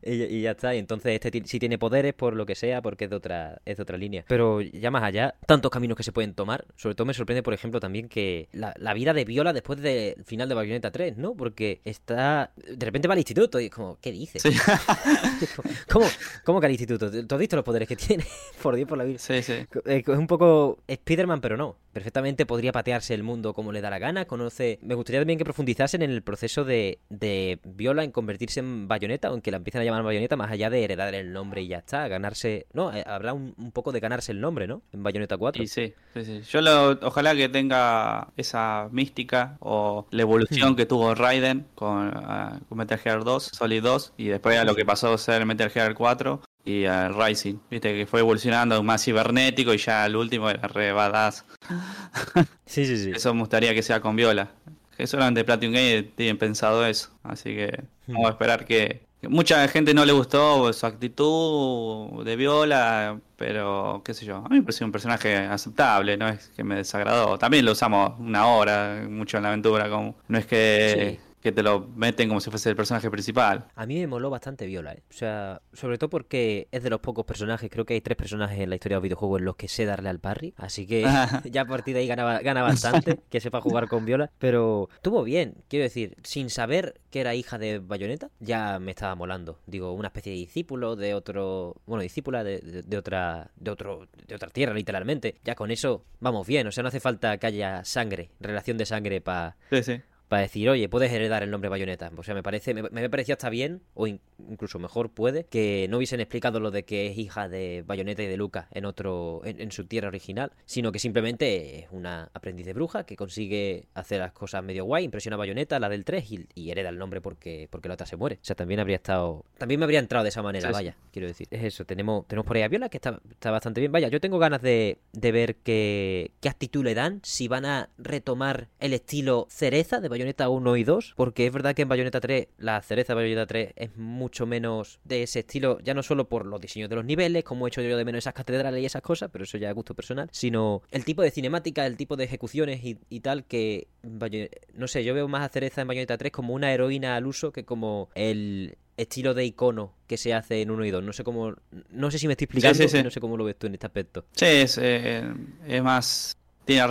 [SPEAKER 1] Y, y ya está. Y entonces este sí tiene poderes por lo que sea, porque es de otra, es de otra línea. Pero ya más allá, tantos caminos que se pueden tomar. Sobre todo me sorprende, por ejemplo, también que la, la vida de Viola después del final de Bayonetta 3, ¿no? Porque está. De repente va al instituto y es como, ¿qué dices?
[SPEAKER 2] Sí, (laughs)
[SPEAKER 1] ¿Cómo, ¿Cómo que al instituto? ¿Tú has visto los poderes que tiene? (laughs) por Dios, por la vida.
[SPEAKER 2] sí, sí.
[SPEAKER 1] Eh, Es un poco Spider-Man, pero no. Perfectamente podría patearse el mundo como le da la gana. Conoce. Me gustaría también que profundizasen en el proceso de, de Viola en convertirse en Bayonetta, aunque la empiecen a llamar Bayonetta, más allá de heredar el nombre y ya está. Ganarse. No, eh, habrá un, un poco de ganarse el nombre, ¿no? En Bayonetta 4.
[SPEAKER 2] Y sí, sí, sí. Yo lo, ojalá que tenga esa mística o la evolución que tuvo Raiden con, ah, con Metal Gear 2, Solid 2, y después a lo que pasó a ser Metal Gear 4 y a Rising. Viste que fue evolucionando más cibernético y ya el último era re badass. (laughs)
[SPEAKER 1] Sí, sí, sí.
[SPEAKER 2] Eso me gustaría que sea con Viola. Que solamente Platinum Game tienen pensado eso. Así que vamos a esperar que. Mucha gente no le gustó su actitud de Viola, pero qué sé yo. A mí me pareció un personaje aceptable, no es que me desagradó. También lo usamos una hora, mucho en la aventura. Como, no es que, que te lo meten como si fuese el personaje principal.
[SPEAKER 1] A mí me moló bastante Viola, ¿eh? O sea, sobre todo porque es de los pocos personajes, creo que hay tres personajes en la historia de los videojuegos en los que sé darle al parry, así que (laughs) (laughs) ya a partir de ahí gana, gana bastante (laughs) que sepa jugar con Viola, pero estuvo bien, quiero decir, sin saber que era hija de Bayonetta, ya me estaba molando. Digo, una especie de discípulo de otro, bueno, discípula de, de- de otra de otro de otra tierra literalmente. Ya con eso vamos bien, o sea, no hace falta que haya sangre, relación de sangre para
[SPEAKER 2] Sí, sí.
[SPEAKER 1] Para decir, oye, puedes heredar el nombre Bayonetta. O sea, me parece, me, me parecía hasta bien, o incluso mejor puede, que no hubiesen explicado lo de que es hija de Bayonetta y de Luca en otro, en, su tierra original, sino que simplemente es una aprendiz de bruja que consigue hacer las cosas medio guay, impresiona a Bayonetta, la del 3, y, hereda el nombre porque, porque la otra se muere. O sea, también habría estado, también me habría entrado de esa manera, vaya, quiero decir. Es eso, tenemos, tenemos por ahí a Viola que está, está bastante bien. Vaya, yo tengo ganas de, de ver qué, qué actitud le dan, si van a retomar el estilo cereza de Bayonetta 1 y 2, porque es verdad que en Bayonetta 3, la cereza de Bayonetta 3 es mucho menos de ese estilo, ya no solo por los diseños de los niveles, como he hecho yo de menos esas catedrales y esas cosas, pero eso ya es gusto personal, sino el tipo de cinemática, el tipo de ejecuciones y, tal que, no sé, yo veo más a cereza en Bayonetta 3 como una heroína al uso que como el estilo de icono que se hace en 1 y 2. No sé cómo. No sé si me estoy explicando, no sé cómo lo ves tú en este aspecto.
[SPEAKER 2] Sí, es, eh, es más tiene la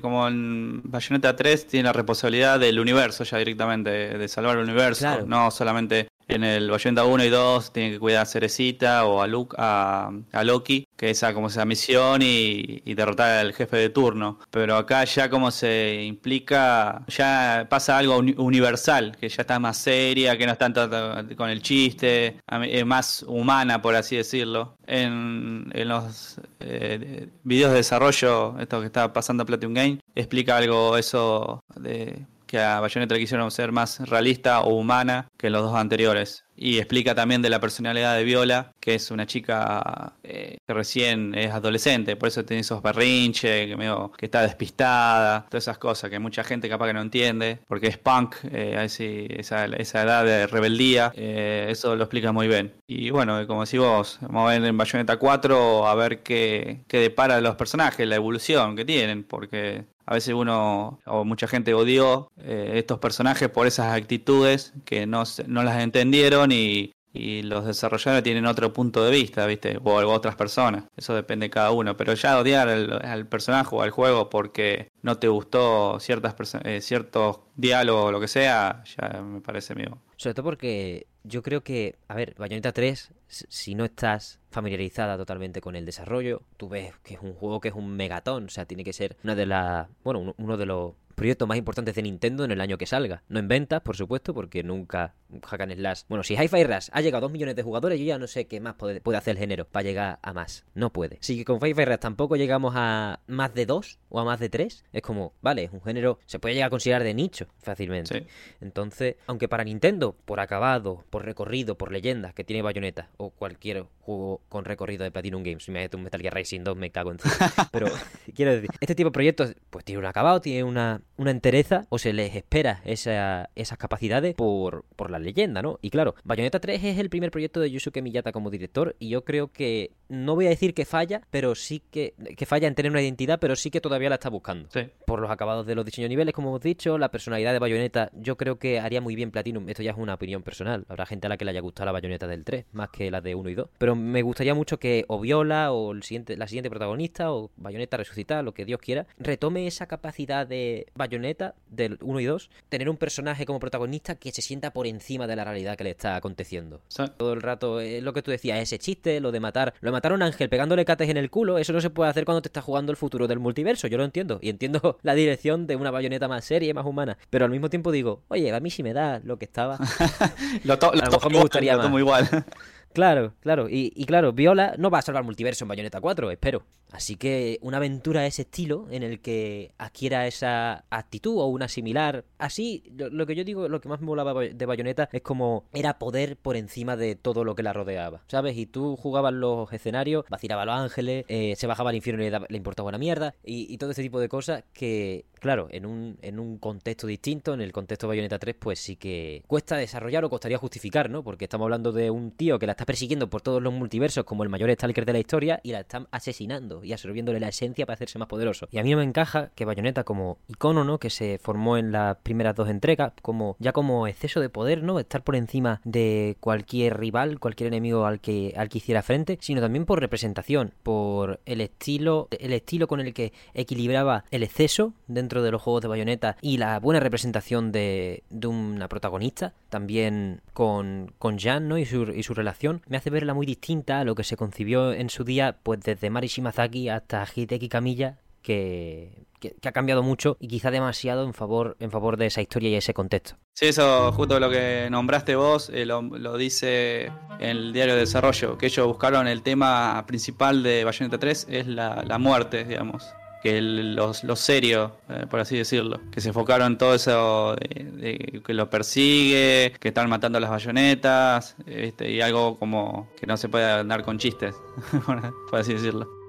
[SPEAKER 2] como en Bayonetta 3 tiene la responsabilidad del universo ya directamente, de salvar el universo, no solamente en el Bayonetta 1 y 2 tiene que cuidar a Cerecita o a, Luke, a, Loki, que esa como esa misión y, derrotar al jefe de turno. Pero acá ya como se implica, ya pasa algo universal, que ya está más seria, que no está tanto con el chiste, es más humana por así decirlo. En, en los eh, videos de desarrollo, esto que está pasando a Platinum Game, explica algo eso de que a Bayonetta quisieron ser más realista o humana que los dos anteriores. Y explica también de la personalidad de Viola, que es una chica eh, que recién es adolescente, por eso tiene esos berrinches, que, está despistada, todas esas cosas que mucha gente capaz que no entiende, porque es punk, eh, esa, esa, edad de rebeldía, eh, eso lo explica muy bien. Y bueno, como decís vos, vamos a ver en Bayonetta 4 a ver qué, qué depara los personajes, la evolución que tienen, porque a veces uno o mucha gente odió eh, estos personajes por esas actitudes que no, no las entendieron y, y los desarrolladores tienen otro punto de vista, ¿viste? O, otras personas. Eso depende de cada uno. Pero ya odiar al, personaje o al juego porque no te gustó ciertas eh, ciertos diálogos o lo que sea, ya me parece mío.
[SPEAKER 1] Sobre todo porque yo creo que, a ver, Bayonetta 3, si no estás familiarizada totalmente con el desarrollo, tú ves que es un juego que es un megatón, o sea, tiene que ser una de las, bueno, uno de los proyectos más importantes de Nintendo en el año que salga. No en ventas, por supuesto, porque nunca Hack and Slash. Bueno, si Hi-Fi Rush ha llegado a 2 millones de jugadores, yo ya no sé qué más puede, hacer el género para llegar a más. No puede. Si con Hi-Fi Rush tampoco llegamos a más de 2 o a más de 3, es como, vale, es un género, se puede llegar a considerar de nicho fácilmente. Entonces, aunque para Nintendo, por acabado, por recorrido, por leyendas que tiene Bayonetta o cualquier juego con recorrido de Platinum Games, si me meto un Metal Gear Racing 2 me cago en (laughs) Pero quiero decir, este tipo de proyectos pues tiene un acabado, tiene una, una entereza o se les espera esa, esas capacidades por, por la leyenda, ¿no? Y claro, Bayonetta 3 es el primer proyecto de Yusuke Miyata como director y yo creo que no voy a decir que falla, pero sí que, que falla en tener una identidad, pero sí que todavía la está buscando. Por los acabados de los diseños niveles, como hemos dicho, la personalidad de Bayonetta, yo creo que haría muy bien Platinum. Esto ya es una opinión personal. Habrá gente a la que le haya gustado la Bayonetta del 3, más que la de 1 y 2. Pero me gustaría mucho que o Viola o el siguiente, la siguiente protagonista o Bayonetta resucitada, lo que Dios quiera, retome esa capacidad de Bayonetta del 1 y 2, tener un personaje como protagonista que se sienta por encima de la realidad que le está aconteciendo. Todo el rato es lo que tú decías, ese chiste, lo de matar, lo de matar a un ángel pegándole cates en el culo, eso no se puede hacer cuando te estás jugando el futuro del multiverso, yo lo entiendo. Y entiendo (laughs) la dirección de una bayoneta más seria, más humana. Pero al mismo tiempo digo, oye, a mí si me da lo que estaba. (laughs)
[SPEAKER 2] lo, a lo mejor me gustaría más. igual. (laughs)
[SPEAKER 1] Claro, claro. Y, claro, Viola no va a salvar multiverso en Bayonetta 4, espero. Así que una aventura de ese estilo, en el que adquiera esa actitud o una similar. Así, lo, que yo digo, lo que más me molaba de Bayonetta es como era poder por encima de todo lo que la rodeaba, ¿sabes? Y tú jugabas los escenarios, vacilaba a los ángeles, eh, se bajaba al infierno y le, le importaba una mierda, y, y, todo ese tipo de cosas que, claro, en un, en un contexto distinto, en el contexto de Bayonetta 3, pues sí que cuesta desarrollar o costaría justificar, ¿no? Porque estamos hablando de un tío que la está persiguiendo por todos los multiversos como el mayor Stalker de la historia y la están asesinando y absorbiéndole la esencia para hacerse más poderoso. Y a mí no me encaja que Bayonetta como icono, ¿no? Que se formó en las primeras dos entregas, como ya como exceso de poder, ¿no? Estar por encima de cualquier rival, cualquier enemigo al que, al que hiciera frente, sino también por representación, por el estilo, el estilo con el que equilibraba el exceso dentro de los juegos de Bayonetta y la buena representación de, de una protagonista, también con, con Jan, ¿no? Y su, y su relación, me hace verla muy distinta a lo que se concibió en su día, pues desde Mari Shimazaki hasta Hideki Kamiya que, que, ha cambiado mucho y quizá demasiado en favor, en favor de esa historia y ese contexto.
[SPEAKER 2] Sí, eso justo lo que nombraste vos, eh, lo, dice en el diario de desarrollo, que ellos buscaron el tema principal de Bayonetta 3, es la, la muerte, digamos que los, los serios, eh, por así decirlo, que se enfocaron en todo eso de, que lo persigue, que están matando las bayonetas, este, y algo como que no se puede andar con chistes, (laughs) por así decirlo.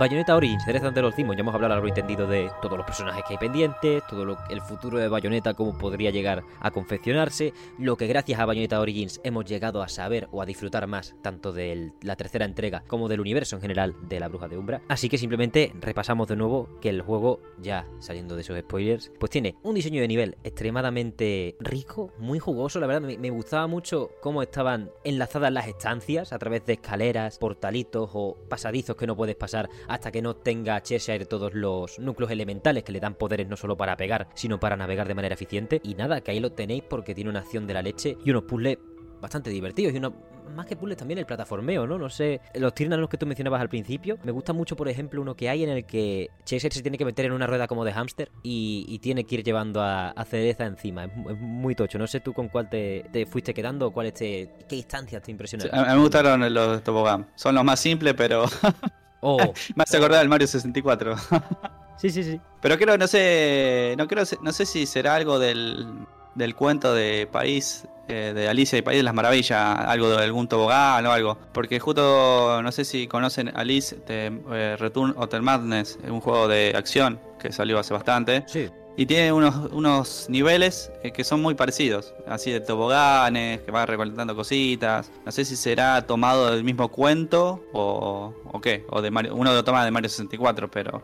[SPEAKER 1] Bayonetta Origins, Cereza ante los cimos, ya hemos hablado largo y entendido de todos los personajes que hay pendientes, todo lo, el futuro de Bayonetta, cómo podría llegar a confeccionarse, lo que gracias a Bayonetta Origins hemos llegado a saber o a disfrutar más, tanto de la tercera entrega como del universo en general de la Bruja de Umbra. Así que simplemente repasamos de nuevo que el juego, ya saliendo de esos spoilers, pues tiene un diseño de nivel extremadamente rico, muy jugoso, la verdad me, me gustaba mucho cómo estaban enlazadas las estancias a través de escaleras, portalitos o pasadizos que no puedes pasar hasta que no tenga Cheshire todos los núcleos elementales que le dan poderes no solo para pegar, sino para navegar de manera eficiente. Y nada, que ahí lo tenéis porque tiene una acción de la leche y unos puzzles bastante divertidos y una más que puzzles también el plataformeo, ¿no? No sé, los los que tú mencionabas al principio, me gusta mucho, por ejemplo, uno que hay en el que Cheshire se tiene que meter en una rueda como de hámster y, tiene que ir llevando a, Cereza encima. Es, muy tocho. No sé tú con cuál te, fuiste quedando o cuál te, qué instancias te impresionaron.
[SPEAKER 2] me gustaron los tobogán. Son los más simples, pero (laughs) Oh. (laughs) Me hace acordar del Mario 64. (laughs)
[SPEAKER 1] sí, sí, sí.
[SPEAKER 2] Pero creo, no sé, no creo, no sé si será algo del, del cuento de País, eh, de Alicia y País de las Maravillas, algo de algún tobogán o algo. Porque justo, no sé si conocen Alice de eh, Return of the Madness, un juego de acción que salió hace bastante.
[SPEAKER 1] Sí.
[SPEAKER 2] Y tiene unos, unos niveles eh, que son muy parecidos, así de toboganes, que va recolectando cositas. No sé si será tomado del mismo cuento o, o qué, o de Mario, uno lo toma de Mario 64, pero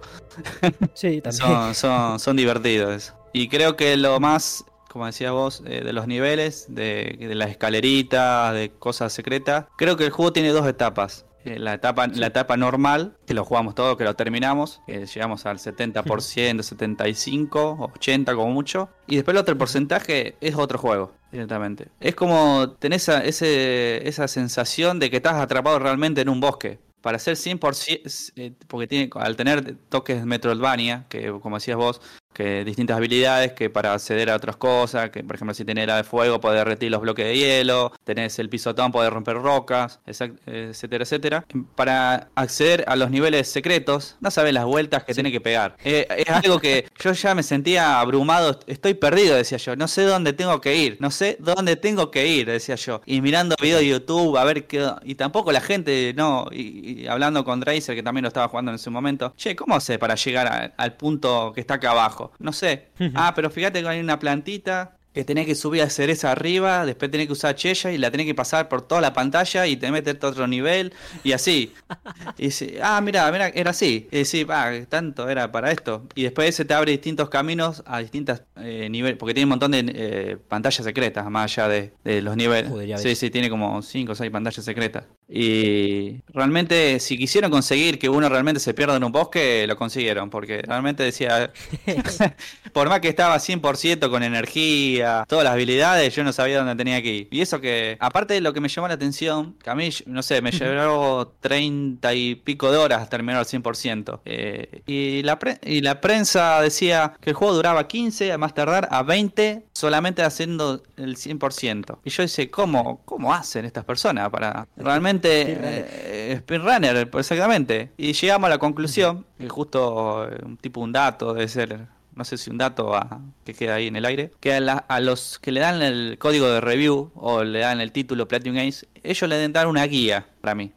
[SPEAKER 2] (laughs)
[SPEAKER 1] sí,
[SPEAKER 2] también. son, son, divertidos. Y creo que lo más como decías vos, eh, de los niveles, de, de las escaleritas, de cosas secretas. Creo que el juego tiene dos etapas. Eh, la etapa, la etapa normal, que lo jugamos todo, que lo terminamos, que llegamos al 70%, 75, 80 como mucho. Y después el otro porcentaje es otro juego, directamente. Es como tenés esa, ese, esa sensación de que estás atrapado realmente en un bosque para ser 100%, eh, porque tiene, al tener toques Metroidvania, que como decías vos, que distintas habilidades que para acceder a otras cosas, que por ejemplo si tenés era de fuego poder derretir los bloques de hielo, tenés el pisotón poder romper rocas, etcétera, etcétera. Para acceder a los niveles secretos, no sabes las vueltas que tiene que pegar. Eh, es algo que (laughs) yo ya me sentía abrumado, estoy perdido, decía yo, no sé dónde tengo que ir, no sé dónde tengo que ir, decía yo. Y mirando videos de YouTube a ver qué... Y tampoco la gente, no, y, hablando con Dracer, que también lo estaba jugando en ese momento, che, ¿cómo hace para llegar al punto que está acá abajo? No sé. ah, pero fíjate que hay una plantita que tenés que subir a cereza arriba, después tenés que usar Chella y la tenés que pasar por toda la pantalla y te metes a otro nivel y así. (laughs) y ah, mira, mira, era así. Y decís, ah, tanto era para esto. Y después se te abre distintos caminos a distintos eh, niveles, porque tiene un montón de eh, pantallas secretas más allá de, los niveles. sí, sí, tiene como 5 o 6 pantallas secretas. Y realmente, si quisieron conseguir que uno realmente se pierda en un bosque, lo consiguieron, porque realmente decía, (laughs) (laughs) por más que estaba 100% con energía, todas las habilidades, yo no sabía dónde tenía que ir. Y eso que, aparte de lo que me llamó la atención, que a mí, no sé, me (laughs) llevó 30 y pico de horas terminar al 100%. Eh, y, la y la prensa decía que el juego duraba 15, a más tardar a 20, solamente haciendo el 100%. Y yo decía, ¿cómo, cómo hacen estas personas para realmente eh, speedrunner, exactamente. Y llegamos a la conclusión, que justo eh, un tipo un dato, debe ser, no sé si un dato que queda ahí en el aire, que a, los que le dan el código de review o le dan el título Platinum Games, ellos le deben dar una guía para mí.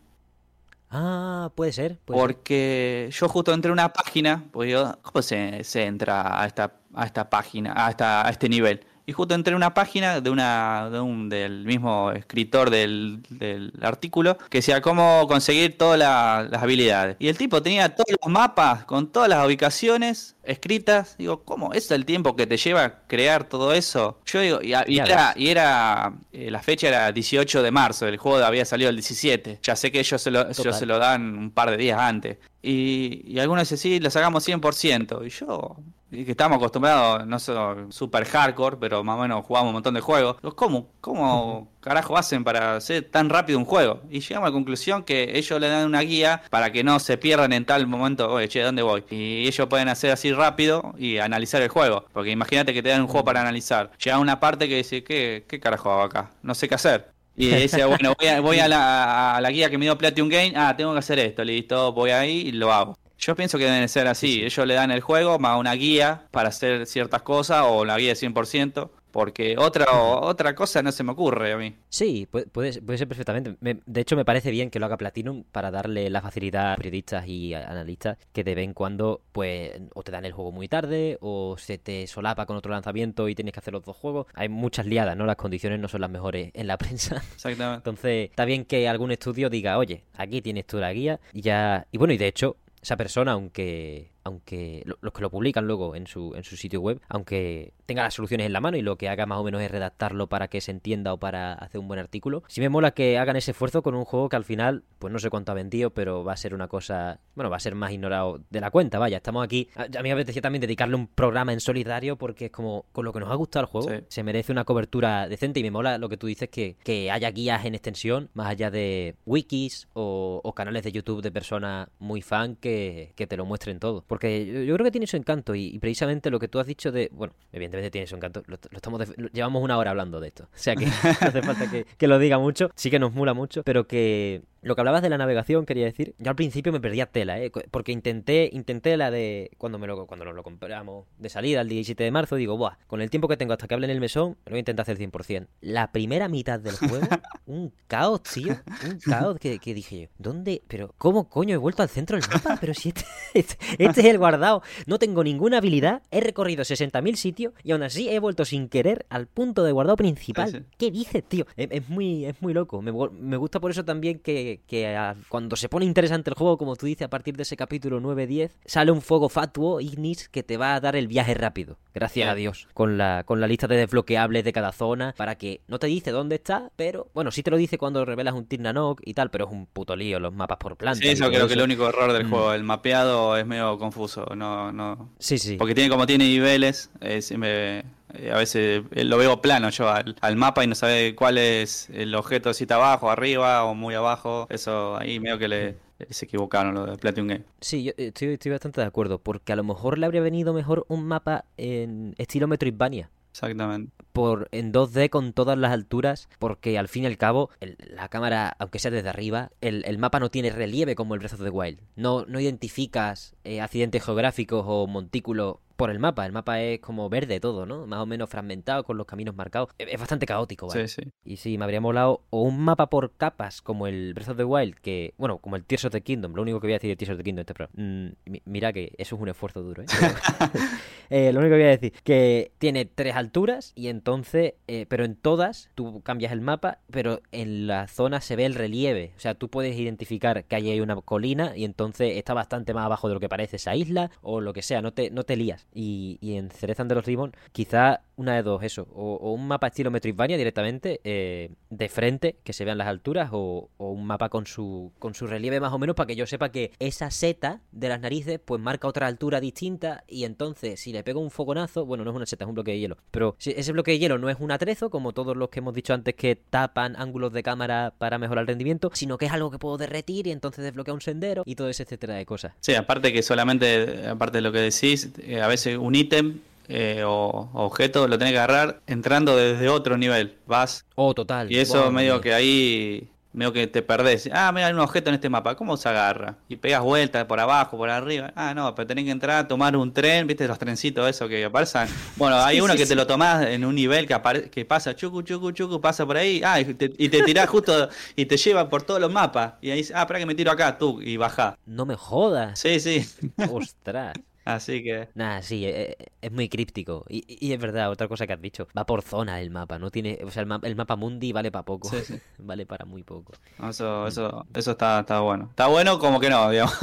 [SPEAKER 1] Ah, puede ser.
[SPEAKER 2] Porque yo justo entré a una página, pues yo, ¿cómo se, entra a esta, a esta página, a, esta, a este nivel? Y justo entré en una página de una de un, del mismo escritor del, del artículo que decía cómo conseguir todas las habilidades. Y el tipo tenía todos los mapas con todas las ubicaciones escritas. Digo, ¿cómo? ¿Es el tiempo que te lleva crear todo eso? Yo digo, y, era, y era eh, la fecha era 18 de marzo, el juego había salido el 17. Ya sé que ellos se lo, ellos se lo dan un par de días antes. Y, y algunos dicen, sí, lo sacamos 100%. Y yo, que estamos acostumbrados, no sé, super hardcore, pero más o menos jugamos un montón de juegos. ¿Cómo, cómo (laughs) carajo hacen para hacer tan rápido un juego? Y llegamos a la conclusión que ellos le dan una guía para que no se pierdan en tal momento, oye, che, ¿dónde voy? Y ellos pueden hacer así rápido y analizar el juego. Porque imagínate que te dan un juego para analizar. Llega una parte que dice, ¿qué, qué carajo hago acá? No sé qué hacer. Y dice, bueno, voy, a, la, guía que me dio Platinum Game, ah, tengo que hacer esto, listo, voy ahí y lo hago. Yo pienso que deben ser así, ellos le dan el juego más una guía para hacer ciertas cosas o la guía de 100%, porque otra, otra cosa no se me ocurre a mí.
[SPEAKER 1] Sí, puede, puede ser perfectamente. de hecho, me parece bien que lo haga Platinum para darle la facilidad a periodistas y analistas que de vez en cuando, pues, o te dan el juego muy tarde, o se te solapa con otro lanzamiento y tienes que hacer los dos juegos. Hay muchas liadas, ¿no? Las condiciones no son las mejores en la (laughs) prensa.
[SPEAKER 2] Exactamente.
[SPEAKER 1] Entonces, está bien que algún estudio diga, oye, aquí tienes tú la guía, y ya. Y bueno, y de hecho, esa persona, aunque aunque los que lo publican luego en su, en su sitio web, aunque tenga las soluciones en la mano y lo que haga más o menos es redactarlo para que se entienda o para hacer un buen artículo, sí me mola que hagan ese esfuerzo con un juego que al final, pues no sé cuánto ha vendido, pero va a ser una cosa, bueno, va a ser más ignorado de la cuenta, vaya, estamos aquí, a mí me apetecía también dedicarle un programa en solitario porque es como, con lo que nos ha gustado el juego, se merece una cobertura decente y me mola lo que tú dices que, que haya guías en extensión, más allá de wikis o, canales de YouTube de personas muy fan que, que te lo muestren todo. Porque yo, creo que tiene su encanto y, precisamente lo que tú has dicho de... Bueno, evidentemente tiene su encanto. Lo, estamos llevamos una hora hablando de esto. O sea que (laughs) no hace falta que, que, lo diga mucho. Sí que nos mula mucho, pero que lo que hablabas de la navegación, quería decir, yo al principio me perdía tela, ¿eh? porque intenté, intenté la de cuando me lo, cuando nos lo compramos de salida el 17 de marzo, digo, buah, con el tiempo que tengo hasta que hable en el mesón, me lo voy a intentar hacer 100%. La primera mitad del juego, (laughs) un caos, tío, un caos que, dije yo, ¿dónde? Pero, ¿cómo coño he vuelto al centro del mapa? Pero si este, (laughs) este, este, es el guardado, no tengo ninguna habilidad, he recorrido 60.000 sitios y aún así he vuelto sin querer al punto de guardado principal. ¿Qué dices, tío? Es, muy, es muy loco, me, me gusta por eso también que que, cuando se pone interesante el juego, como tú dices, a partir de ese capítulo 9-10, sale un fuego fatuo, Ignis, que te va a dar el viaje rápido. Gracias a Dios. Con la, con la lista de desbloqueables de cada zona, para que no te dice dónde está, pero bueno, sí te lo dice cuando revelas un Tirnanok y tal, pero es un puto lío los mapas por planta.
[SPEAKER 2] Sí, eso creo que es el único error del mm. juego. El mapeado es medio confuso. No, no.
[SPEAKER 1] Sí, sí.
[SPEAKER 2] Porque tiene como tiene niveles, es, me, eh, a veces eh, lo veo plano yo al, mapa y no sabe cuál es el objeto, si está abajo, arriba o muy abajo. Eso ahí medio que le, se equivocaron lo de Platinum Game.
[SPEAKER 1] Sí, yo estoy, estoy bastante de acuerdo, porque a lo mejor le habría venido mejor un mapa en estilo Metroidvania.
[SPEAKER 2] Exactamente.
[SPEAKER 1] Por, en 2D con todas las alturas, porque al fin y al cabo, la cámara, aunque sea desde arriba, el, el, mapa no tiene relieve como el Breath of the Wild. No, no identificas eh, accidentes geográficos o montículos por el mapa. El mapa es como verde todo, ¿no? Más o menos fragmentado, con los caminos marcados. Es bastante caótico, ¿vale?
[SPEAKER 2] Sí, sí.
[SPEAKER 1] Y sí, me habría molado o un mapa por capas, como el Breath of the Wild, que, bueno, como el Tears of the Kingdom. Lo único que voy a decir de Tears of the Kingdom este pro. Mm, mira que eso es un esfuerzo duro, ¿eh? (laughs) ¿eh? Lo único que voy a decir, que tiene tres alturas y entonces, eh, pero en todas tú cambias el mapa, pero en la zona se ve el relieve. O sea, tú puedes identificar que ahí hay una colina y entonces está bastante más abajo de lo que parece esa isla o lo que sea, no te, no te lías y, en Cereza de los Ribbon, quizá una de dos, eso, o, un mapa estilo Metroidvania directamente, eh, de frente, que se vean las alturas, o, un mapa con su, con su relieve más o menos para que yo sepa que esa seta de las narices pues marca otra altura distinta y entonces si le pego un fogonazo, bueno, no es una seta, es un bloque de hielo, pero si ese bloque de hielo no es un atrezo, como todos los que hemos dicho antes que tapan ángulos de cámara para mejorar el rendimiento, sino que es algo que puedo derretir y entonces desbloquea un sendero y todo ese etcétera de cosas.
[SPEAKER 2] Sí, aparte que solamente, aparte de lo que decís, eh, a veces un ítem eh, o, objeto lo tenés que agarrar entrando desde otro nivel. Vas.
[SPEAKER 1] Oh, total.
[SPEAKER 2] Y eso medio que ahí medio que te perdés. Ah, mira, hay un objeto en este mapa, ¿cómo se agarra? Y pegas vueltas por abajo, por arriba. Ah, no, pero tenés que entrar, tomar un tren, ¿viste los trencitos esos que aparecen? Bueno, hay (laughs) uno que te lo tomás en un nivel que, que pasa, chucu, chucu, chucu, pasa por ahí, ah, y te, y tirás (laughs) justo y te lleva por todos los mapas. Y ahí dices, ah, espera que me tiro acá, tú, y baja.
[SPEAKER 1] No me jodas.
[SPEAKER 2] Sí, sí. (laughs)
[SPEAKER 1] Ostras.
[SPEAKER 2] Así que.
[SPEAKER 1] Nada, sí, e- e- es, muy críptico. Y, y es verdad, otra cosa que has dicho. Va por zona el mapa, no tiene. O sea, el, ma- el mapa mundi vale para poco.
[SPEAKER 2] Sí, sí. (laughs)
[SPEAKER 1] vale para muy poco.
[SPEAKER 2] Eso, eso, eso está, está bueno. Está bueno como que no, digamos.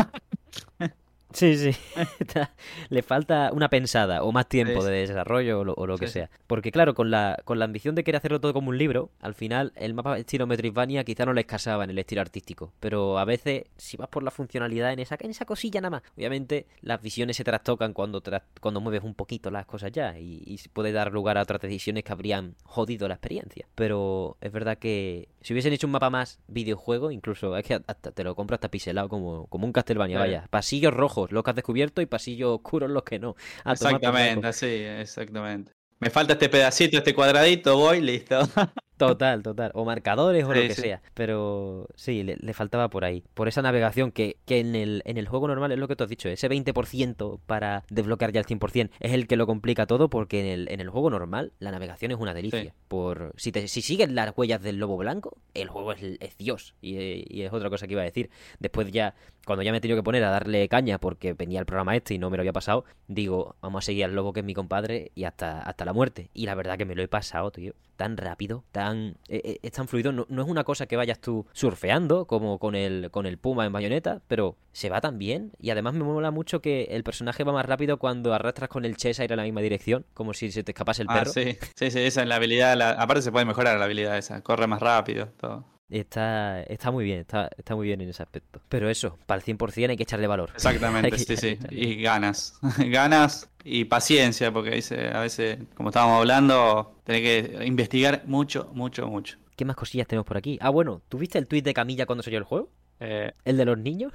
[SPEAKER 2] (laughs)
[SPEAKER 1] Sí, sí. (laughs) Le falta una pensada o más tiempo
[SPEAKER 2] Sí,
[SPEAKER 1] de desarrollo o lo, o lo que
[SPEAKER 2] Sí,
[SPEAKER 1] sea. Porque claro, con la, con la ambición de querer hacerlo todo como un libro, al final el mapa estilo Metroidvania quizá no le escasaba en el estilo artístico. Pero a veces, si vas por la funcionalidad en esa, en esa cosilla nada más, obviamente las visiones se trastocan cuando, tras- cuando mueves un poquito las cosas ya y, y puede dar lugar a otras decisiones que habrían jodido la experiencia. Pero es verdad que si hubiesen hecho un mapa más videojuego, incluso es que hasta te lo compro hasta pixelado como, como un Castlevania,
[SPEAKER 2] Claro.
[SPEAKER 1] vaya. Pasillos rojos, los que has descubierto, y pasillos oscuros, los que no. A tomar por
[SPEAKER 2] exactamente, así, exactamente. Me falta este pedacito, este cuadradito, voy, listo. (laughs)
[SPEAKER 1] Total, total. O marcadores o lo que
[SPEAKER 2] sí.
[SPEAKER 1] sea. Pero sí, le, le faltaba por ahí. Por esa navegación que, que en, el, en el juego normal es lo que tú has dicho. Ese 20% para desbloquear ya el 100% es el que lo complica todo porque en el, en el juego normal la navegación es una delicia.
[SPEAKER 2] Sí.
[SPEAKER 1] Por Si, te, si sigues las huellas del lobo blanco, el juego es, es Dios. Y, y es otra cosa que iba a decir. Después ya, cuando ya me he tenido que poner a darle caña porque venía el programa este y no me lo había pasado, digo, vamos a seguir al lobo que es mi compadre y hasta, hasta la muerte. Y la verdad que me lo he pasado, tío. Tan rápido, tan. Eh, es tan fluido. No, no es una cosa que vayas tú surfeando, como con el, con el Puma en bayoneta, pero se va tan bien. Y además me mola mucho que el personaje va más rápido cuando arrastras con el ir a la misma dirección, como si se te escapase el
[SPEAKER 2] Ah,
[SPEAKER 1] perro.
[SPEAKER 2] sí, sí, sí, esa es la habilidad. la- Aparte se puede mejorar la habilidad esa, corre más rápido, todo.
[SPEAKER 1] Está, está muy bien, está, está muy bien en ese aspecto. Pero eso, para el 100% hay que echarle valor.
[SPEAKER 2] Exactamente, (laughs)
[SPEAKER 1] que
[SPEAKER 2] sí, sí. Y ganas. (laughs) ganas y paciencia, porque dice, a veces, como estábamos hablando, tenés que investigar mucho, mucho, mucho.
[SPEAKER 1] ¿Qué más cosillas tenemos por aquí? Ah, bueno, ¿tuviste el tweet de Camilla cuando salió el juego?
[SPEAKER 2] Eh,
[SPEAKER 1] ¿El de los niños?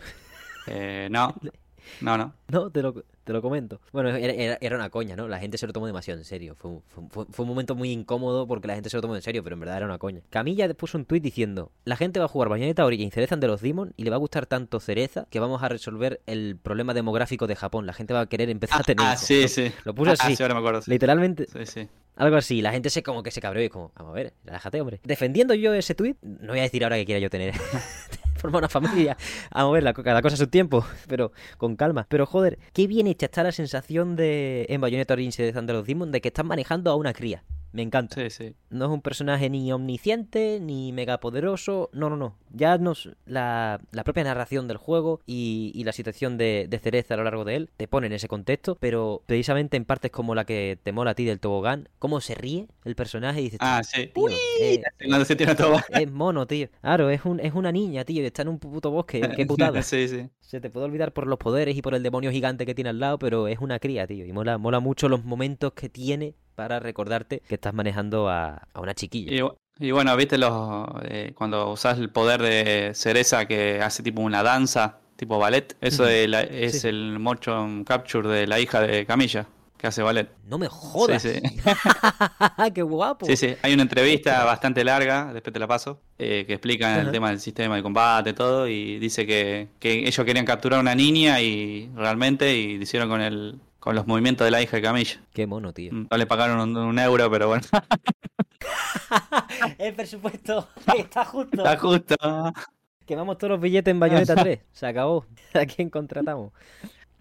[SPEAKER 2] eh, no, (laughs) no, no. (laughs)
[SPEAKER 1] No, te lo, te lo comento. Bueno, era, era- era una coña, ¿no? La gente se lo tomó demasiado en serio. Fue, un- fue, fue- fue un momento muy incómodo porque la gente se lo tomó en serio, pero en verdad era una coña. Camilla puso un tuit diciendo: La gente va a jugar Bayonetta Origin Cereza de los Demon y le va a gustar tanto Cereza que vamos a resolver el problema demográfico de Japón. La gente va a querer empezar a tener.
[SPEAKER 2] Ah,
[SPEAKER 1] hijos".
[SPEAKER 2] sí,
[SPEAKER 1] Lo-
[SPEAKER 2] sí.
[SPEAKER 1] Lo puso
[SPEAKER 2] Ah,
[SPEAKER 1] así.
[SPEAKER 2] sí, ahora me acuerdo. Sí,
[SPEAKER 1] Literalmente,
[SPEAKER 2] sí. sí.
[SPEAKER 1] algo así. La gente se como que se cabreó y es como, vamos a ver, relájate, hombre. Defendiendo yo ese tuit, no voy a decir ahora que quiera yo tener. (laughs) Formar una familia. A ver, la- cada cosa a su tiempo, pero con calma. Pero joder, qué bien hecha está la sensación de en Bayonetta Origins de Thunder of de que estás manejando a una cría. Me encanta.
[SPEAKER 2] Sí, sí.
[SPEAKER 1] No es un personaje ni omnisciente, ni megapoderoso. No, no, no. Ya nos. La, la propia narración del juego y, y la situación de, de Cereza a lo largo de él te pone en ese contexto. Pero precisamente en partes como la que te mola a ti del tobogán, cómo se ríe el personaje y dices.
[SPEAKER 2] Ah, sí.
[SPEAKER 1] tío, eh, (laughs)
[SPEAKER 2] Cuando se tira todo.
[SPEAKER 1] es mono, tío. Claro, es, un, es una niña, tío. Está en un puto bosque. Qué (laughs) putada.
[SPEAKER 2] sí, sí.
[SPEAKER 1] Se te puede olvidar por los poderes y por el demonio gigante que tiene al lado, pero es una cría, tío. Y mola, mola mucho los momentos que tiene para recordarte que estás manejando a, a una chiquilla.
[SPEAKER 2] Y, y bueno, viste los eh, cuando usas el poder de cereza que hace tipo una danza, tipo ballet, eso de la- es
[SPEAKER 1] Sí.
[SPEAKER 2] el motion capture de la hija de Camilla, que hace ballet.
[SPEAKER 1] No me jodas.
[SPEAKER 2] Sí, sí. (laughs)
[SPEAKER 1] Qué guapo.
[SPEAKER 2] Sí, sí. Hay una entrevista bastante larga, después te la paso, eh, que explica el tema del sistema de combate, todo, y dice que, que ellos querían capturar a una niña y realmente, y lo hicieron con el con los movimientos de la hija de Camilla.
[SPEAKER 1] Qué mono, tío.
[SPEAKER 2] No le pagaron un, un euro, pero bueno, (laughs)
[SPEAKER 1] El presupuesto está justo.
[SPEAKER 2] está justo.
[SPEAKER 1] Quemamos todos los billetes en Bayonetta (laughs) 3. Se acabó. (laughs) ¿A quién contratamos?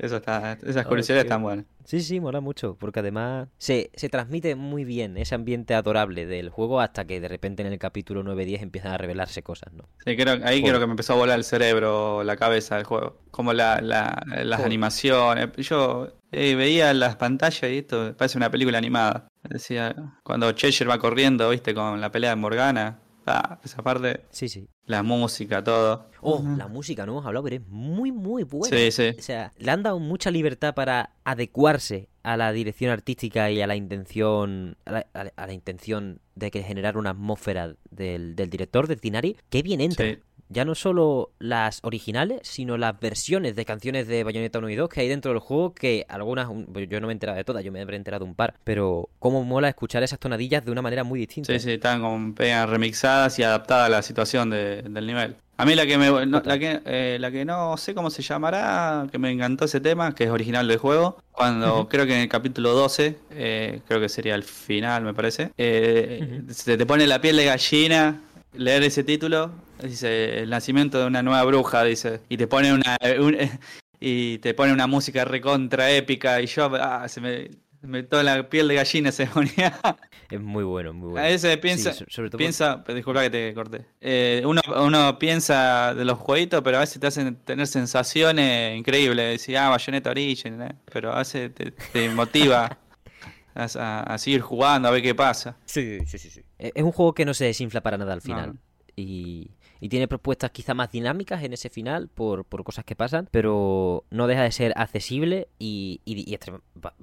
[SPEAKER 2] Eso está, esas curiosidades están buenas.
[SPEAKER 1] Sí, sí, mola mucho. Porque además se, se transmite muy bien ese ambiente adorable del juego hasta que de repente en el capítulo 9-10 empiezan a revelarse cosas, ¿no?
[SPEAKER 2] Sí, creo, ahí
[SPEAKER 1] Joder.
[SPEAKER 2] creo que me empezó a volar el cerebro, la cabeza del juego. Como la, la- las
[SPEAKER 1] Joder.
[SPEAKER 2] animaciones. Yo eh, veía las pantallas y esto parece una película animada. Decía, cuando Cheshire va corriendo, viste, con la pelea de Morgana. Ah, esa parte,
[SPEAKER 1] Sí, sí.
[SPEAKER 2] La música, todo.
[SPEAKER 1] Oh, la música, no hemos hablado, pero es muy, muy buena.
[SPEAKER 2] Sí, sí.
[SPEAKER 1] O sea, le han dado mucha libertad para adecuarse a la dirección artística y a la intención a la, a la- intención de que generar una atmósfera del, del director, del Tinari. Qué bien entra.
[SPEAKER 2] Sí.
[SPEAKER 1] Ya no solo las originales, sino las versiones de canciones de Bayonetta 1 y 2 que hay dentro del juego, que algunas, un- pues yo no me he enterado de todas, yo me habré enterado de un par, pero cómo mola escuchar esas tonadillas de una manera muy distinta.
[SPEAKER 2] Sí, sí, están como pegan remixadas y adaptadas a la situación de- del nivel. A mí la que me no, la que eh, la que no sé cómo se llamará, que me encantó ese tema, que es original del juego, cuando creo que en el capítulo 12, eh, creo que sería el final, me parece, eh, se te pone la piel de gallina leer ese título, dice el nacimiento de una nueva bruja, dice, y te pone una un- (laughs) y te pone una música recontra épica y yo, ah, se me, me toda la piel de gallina (laughs) se ponía.
[SPEAKER 1] Es muy bueno, muy bueno.
[SPEAKER 2] A veces piensa,
[SPEAKER 1] Sí, sobre todo
[SPEAKER 2] piensa, disculpa que te corté. Eh, uno, uno piensa de los jueguitos, pero a veces te hacen tener sensaciones increíbles. Decir, ah, Bayonetta Origin, eh, pero a veces te, te motiva a, seguir jugando, a ver qué pasa.
[SPEAKER 1] Sí, sí, sí, sí. Es es un juego que no se desinfla para nada al final.
[SPEAKER 2] No.
[SPEAKER 1] Y, y tiene propuestas quizá más dinámicas en ese final por, por cosas que pasan, pero no deja de ser accesible y,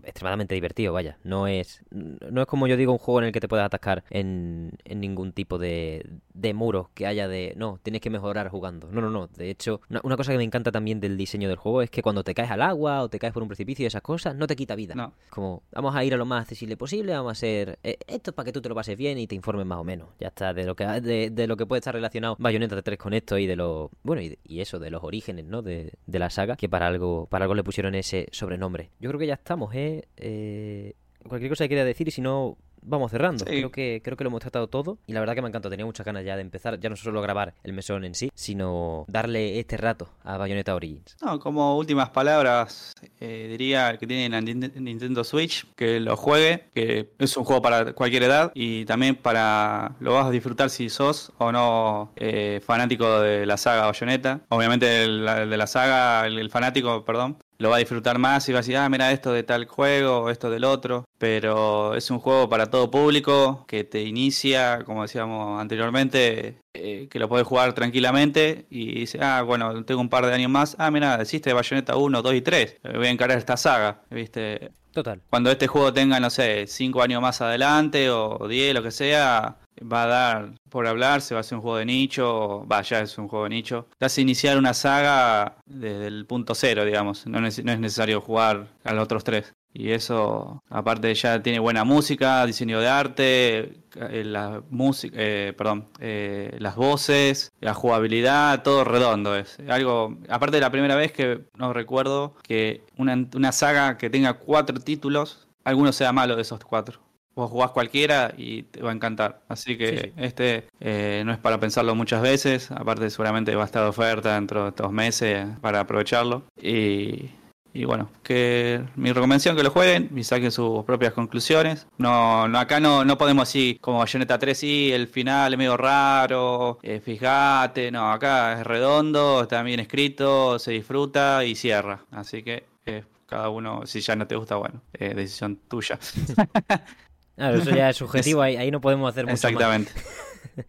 [SPEAKER 1] extremadamente divertido, vaya. No es, no es como yo digo un juego en el que te puedas atascar en, en ningún tipo de, de muro que haya de, no, tienes que mejorar jugando. No, no, no. De hecho, una, una cosa que me encanta también del diseño del juego es que cuando te caes al agua o te caes por un precipicio y esas cosas, no te quita vida.
[SPEAKER 2] No.
[SPEAKER 1] Como, vamos a ir a lo más accesible posible, vamos a hacer eh, esto es para que tú te lo pases bien y te informes más o menos. Ya está, de lo que de, de lo que puede estar relacionado Bayonetta 3 con esto y de lo bueno y, eso de los orígenes, ¿no? De, de la saga, que para algo para algo le pusieron ese sobrenombre. Yo creo que ya estamos, ¿eh? Eh, cualquier cosa que quiera decir y si no vamos cerrando.
[SPEAKER 2] Sí.
[SPEAKER 1] Creo que creo que lo hemos tratado todo y la verdad que me encantó, tenía muchas ganas ya de empezar, ya no solo grabar el mesón en sí, sino darle este rato a Bayonetta Origins.
[SPEAKER 2] No, como últimas palabras, eh, diría el que tiene la Nin- Nintendo Switch, que lo juegue, que es un juego para cualquier edad y también para lo vas a disfrutar si sos o no eh, fanático de la saga Bayonetta. Obviamente el, el de la saga, el, el fanático, perdón, lo va a disfrutar más y va a decir, ah, mira esto de tal juego, esto del otro. Pero es un juego para todo público, que te inicia, como decíamos anteriormente, eh, que lo puedes jugar tranquilamente y dice, ah, bueno, tengo un par de años más. Ah, mira, existe Bayonetta 1, 2 y 3. eh, Voy a encarar esta saga, ¿viste?
[SPEAKER 1] Total.
[SPEAKER 2] Cuando este juego tenga, no sé, 5 años más adelante o 10, lo que sea, va a dar por hablar, se va a hacer un juego de nicho, va, ya es un juego de nicho. Te hace iniciar una saga desde el punto cero, digamos, no, es necesario jugar a los otros tres. Y eso, aparte ya tiene buena música, diseño de arte, eh, la música, eh, perdón, eh, las voces, la jugabilidad, todo redondo es. Algo, aparte de la primera vez que no recuerdo que una, una saga que tenga cuatro títulos, alguno sea malo de esos cuatro. Vos jugás cualquiera y te va a encantar. Así que
[SPEAKER 1] Sí, sí.
[SPEAKER 2] este eh, no es para pensarlo muchas veces. Aparte seguramente va a estar de oferta dentro de estos meses para aprovecharlo. Y, y bueno, que mi recomendación que lo jueguen y saquen sus propias conclusiones. No, no acá no, no podemos así como Bayonetta 3, sí, el final es medio raro, eh, fíjate, no, acá es redondo, está bien escrito, se disfruta y cierra. Así que eh, cada uno, si ya no te gusta, bueno, eh, decisión tuya. (laughs)
[SPEAKER 1] Claro, eso ya (laughs) es subjetivo, ahí, ahí no podemos hacer mucho más.
[SPEAKER 2] Exactamente. (laughs)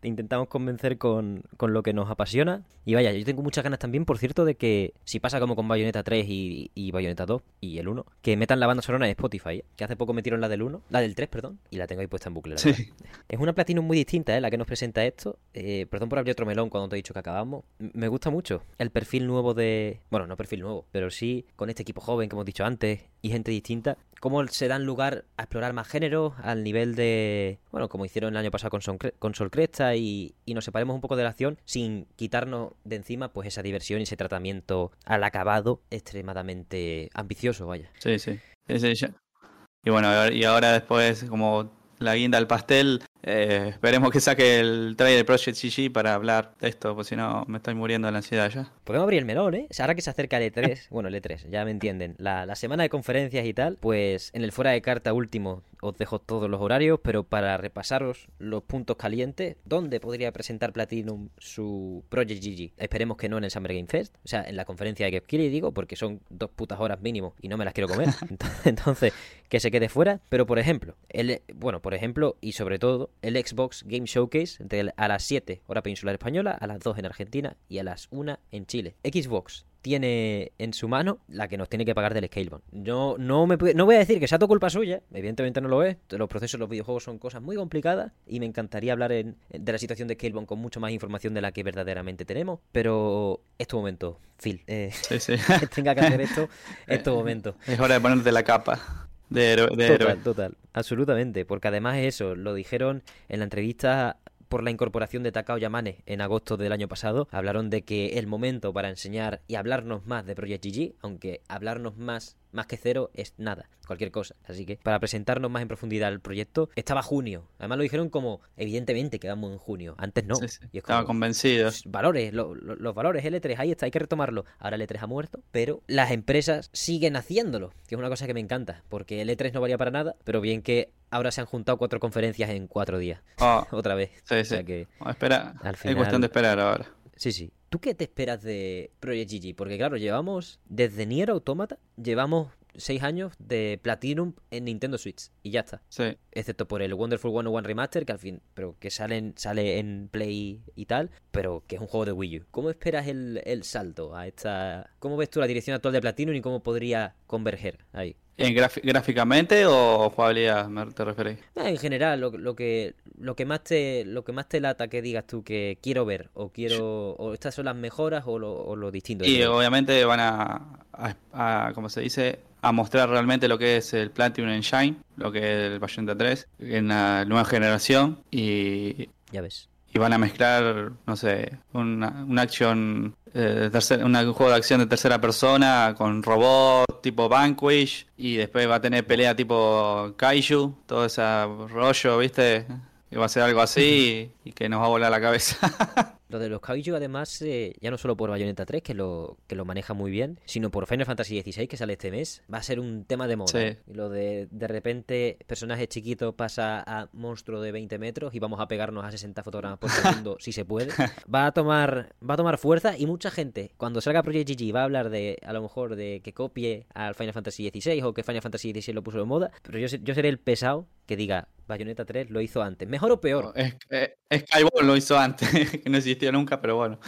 [SPEAKER 1] Te intentamos convencer con, con lo que nos apasiona. Y vaya, yo tengo muchas ganas también, por cierto, de que si pasa como con Bayonetta 3 y, y Bayonetta 2 y el 1, que metan la banda sonora en Spotify, ¿eh? que hace poco metieron la del 1, la del 3, perdón, y la tengo ahí puesta en bucle. la
[SPEAKER 2] Sí.
[SPEAKER 1] Es una Platinum muy distinta, ¿eh? La que nos presenta esto. Eh, perdón por abrir otro melón cuando te he dicho que acabamos. M- Me gusta mucho el perfil nuevo de... Bueno, no perfil nuevo, pero sí con este equipo joven que hemos dicho antes y gente distinta. Cómo se dan lugar a explorar más géneros al nivel de... Bueno, como hicieron el año pasado con, con Sol Cresta y, y nos separemos un poco de la acción sin quitarnos de encima pues esa diversión y ese tratamiento al acabado extremadamente ambicioso, vaya.
[SPEAKER 2] Sí, sí. Y bueno, y ahora después, como la guinda al pastel, eh, esperemos que saque el trailer Project CG para hablar de esto, porque si no me estoy muriendo de la ansiedad ya.
[SPEAKER 1] Podemos abrir el melón, ¿eh? Ahora que se acerca el E3, (laughs) bueno, el E3, ya me entienden, la, la semana de conferencias y tal, pues en el fuera de carta último os dejo todos los horarios, pero para repasaros los puntos calientes, ¿dónde podría presentar Platinum su Project GG? Esperemos que no en el Summer Game Fest, o sea, en la conferencia de Keighley, digo, porque son dos putas horas mínimo y no me las quiero comer. (laughs) Entonces, que se quede fuera, pero por ejemplo, el, bueno, por ejemplo, y sobre todo, el Xbox Game Showcase de, a las 7 hora peninsular española, a las 2 en Argentina y a las 1 en Chile. Xbox tiene en su mano la que nos tiene que pagar del Scalebound. No, no, me, no voy a decir que sea todo culpa suya, evidentemente no lo es. Los procesos de los videojuegos son cosas muy complicadas y me encantaría hablar en- de la situación de Scalebound con mucho más información de la que verdaderamente tenemos. Pero es tu momento, Phil. Eh,
[SPEAKER 2] Sí, (laughs) sí.
[SPEAKER 1] que tenga que hacer esto, (laughs) es tu momento.
[SPEAKER 2] es hora de ponerte la capa de héroe. de héroe.
[SPEAKER 1] Total, total, absolutamente, porque además eso, lo dijeron en la entrevista por la incorporación de Takao Yamane en agosto del año pasado, hablaron de que el momento para enseñar y hablarnos más de Project GG, aunque hablarnos más más que cero es nada, cualquier cosa. Así que para presentarnos más en profundidad el proyecto, estaba junio. Además lo dijeron como, evidentemente que vamos en junio. Antes no.
[SPEAKER 2] Sí, sí.
[SPEAKER 1] Y es
[SPEAKER 2] Estaba convencido.
[SPEAKER 1] valores, lo- lo- los valores L3, ahí está, hay que retomarlo. Ahora el E3 ha muerto, pero las empresas siguen haciéndolo, que es una cosa que me encanta, porque el E3 no valía para nada, pero bien que ahora se han juntado cuatro conferencias en cuatro días,
[SPEAKER 2] Oh, (laughs)
[SPEAKER 1] otra vez.
[SPEAKER 2] sí,
[SPEAKER 1] O
[SPEAKER 2] sí.
[SPEAKER 1] sea que,
[SPEAKER 2] Vamos a esperar.
[SPEAKER 1] Al
[SPEAKER 2] Es
[SPEAKER 1] final-
[SPEAKER 2] cuestión de esperar ahora.
[SPEAKER 1] sí, sí. ¿Tú qué te esperas de Project GG? Porque claro, llevamos, desde Nier Automata, llevamos seis años de Platinum en Nintendo Switch, y ya está.
[SPEAKER 2] Sí.
[SPEAKER 1] excepto por el Wonderful 101 Remaster, que al fin, pero que salen, sale en Play y tal, pero que es un juego de Wii U. ¿Cómo esperas el, el salto a esta... ¿Cómo ves tú la dirección actual de Platinum y cómo podría converger ahí?
[SPEAKER 2] ¿En gráficamente o jugabilidad te referís?
[SPEAKER 1] En general, lo, lo que lo que más te lo que más te lata que digas tú que quiero ver o quiero o estas son las mejoras o lo, o lo distinto.
[SPEAKER 2] Y obviamente van a, a, a, como se dice, a mostrar realmente lo que es el Platinum Engine, lo que es el Bayonetta 3, en la nueva generación. Y,
[SPEAKER 1] ya ves.
[SPEAKER 2] y van a mezclar, no sé, una, un action, eh, tercer- una- un juego de acción de tercera persona con robot tipo Vanquish. Y después va a tener pelea tipo Kaiju, todo ese rollo, ¿viste? Y va a ser algo así y, (laughs) y que nos va a volar la cabeza. (laughs)
[SPEAKER 1] Lo de los Kaiju, además, eh, ya no solo por Bayonetta 3, que lo, que lo maneja muy bien, sino por Final Fantasy XVI, que sale este mes, va a ser un tema de moda.
[SPEAKER 2] Sí.
[SPEAKER 1] Y lo de de repente, personaje chiquito pasa a monstruo de 20 metros y vamos a pegarnos a 60 fotogramas por segundo, si se puede. (laughs) Va a tomar va a tomar fuerza y mucha gente, cuando salga Project GG, va a hablar de, a lo mejor, de que copie al Final Fantasy XVI o que Final Fantasy XVI lo puso de moda, pero yo, yo seré el pesado que diga, Bayonetta 3 lo hizo antes. ¿Mejor o peor?
[SPEAKER 2] Es, Skyward lo hizo antes, (laughs) que no existió nunca, pero bueno.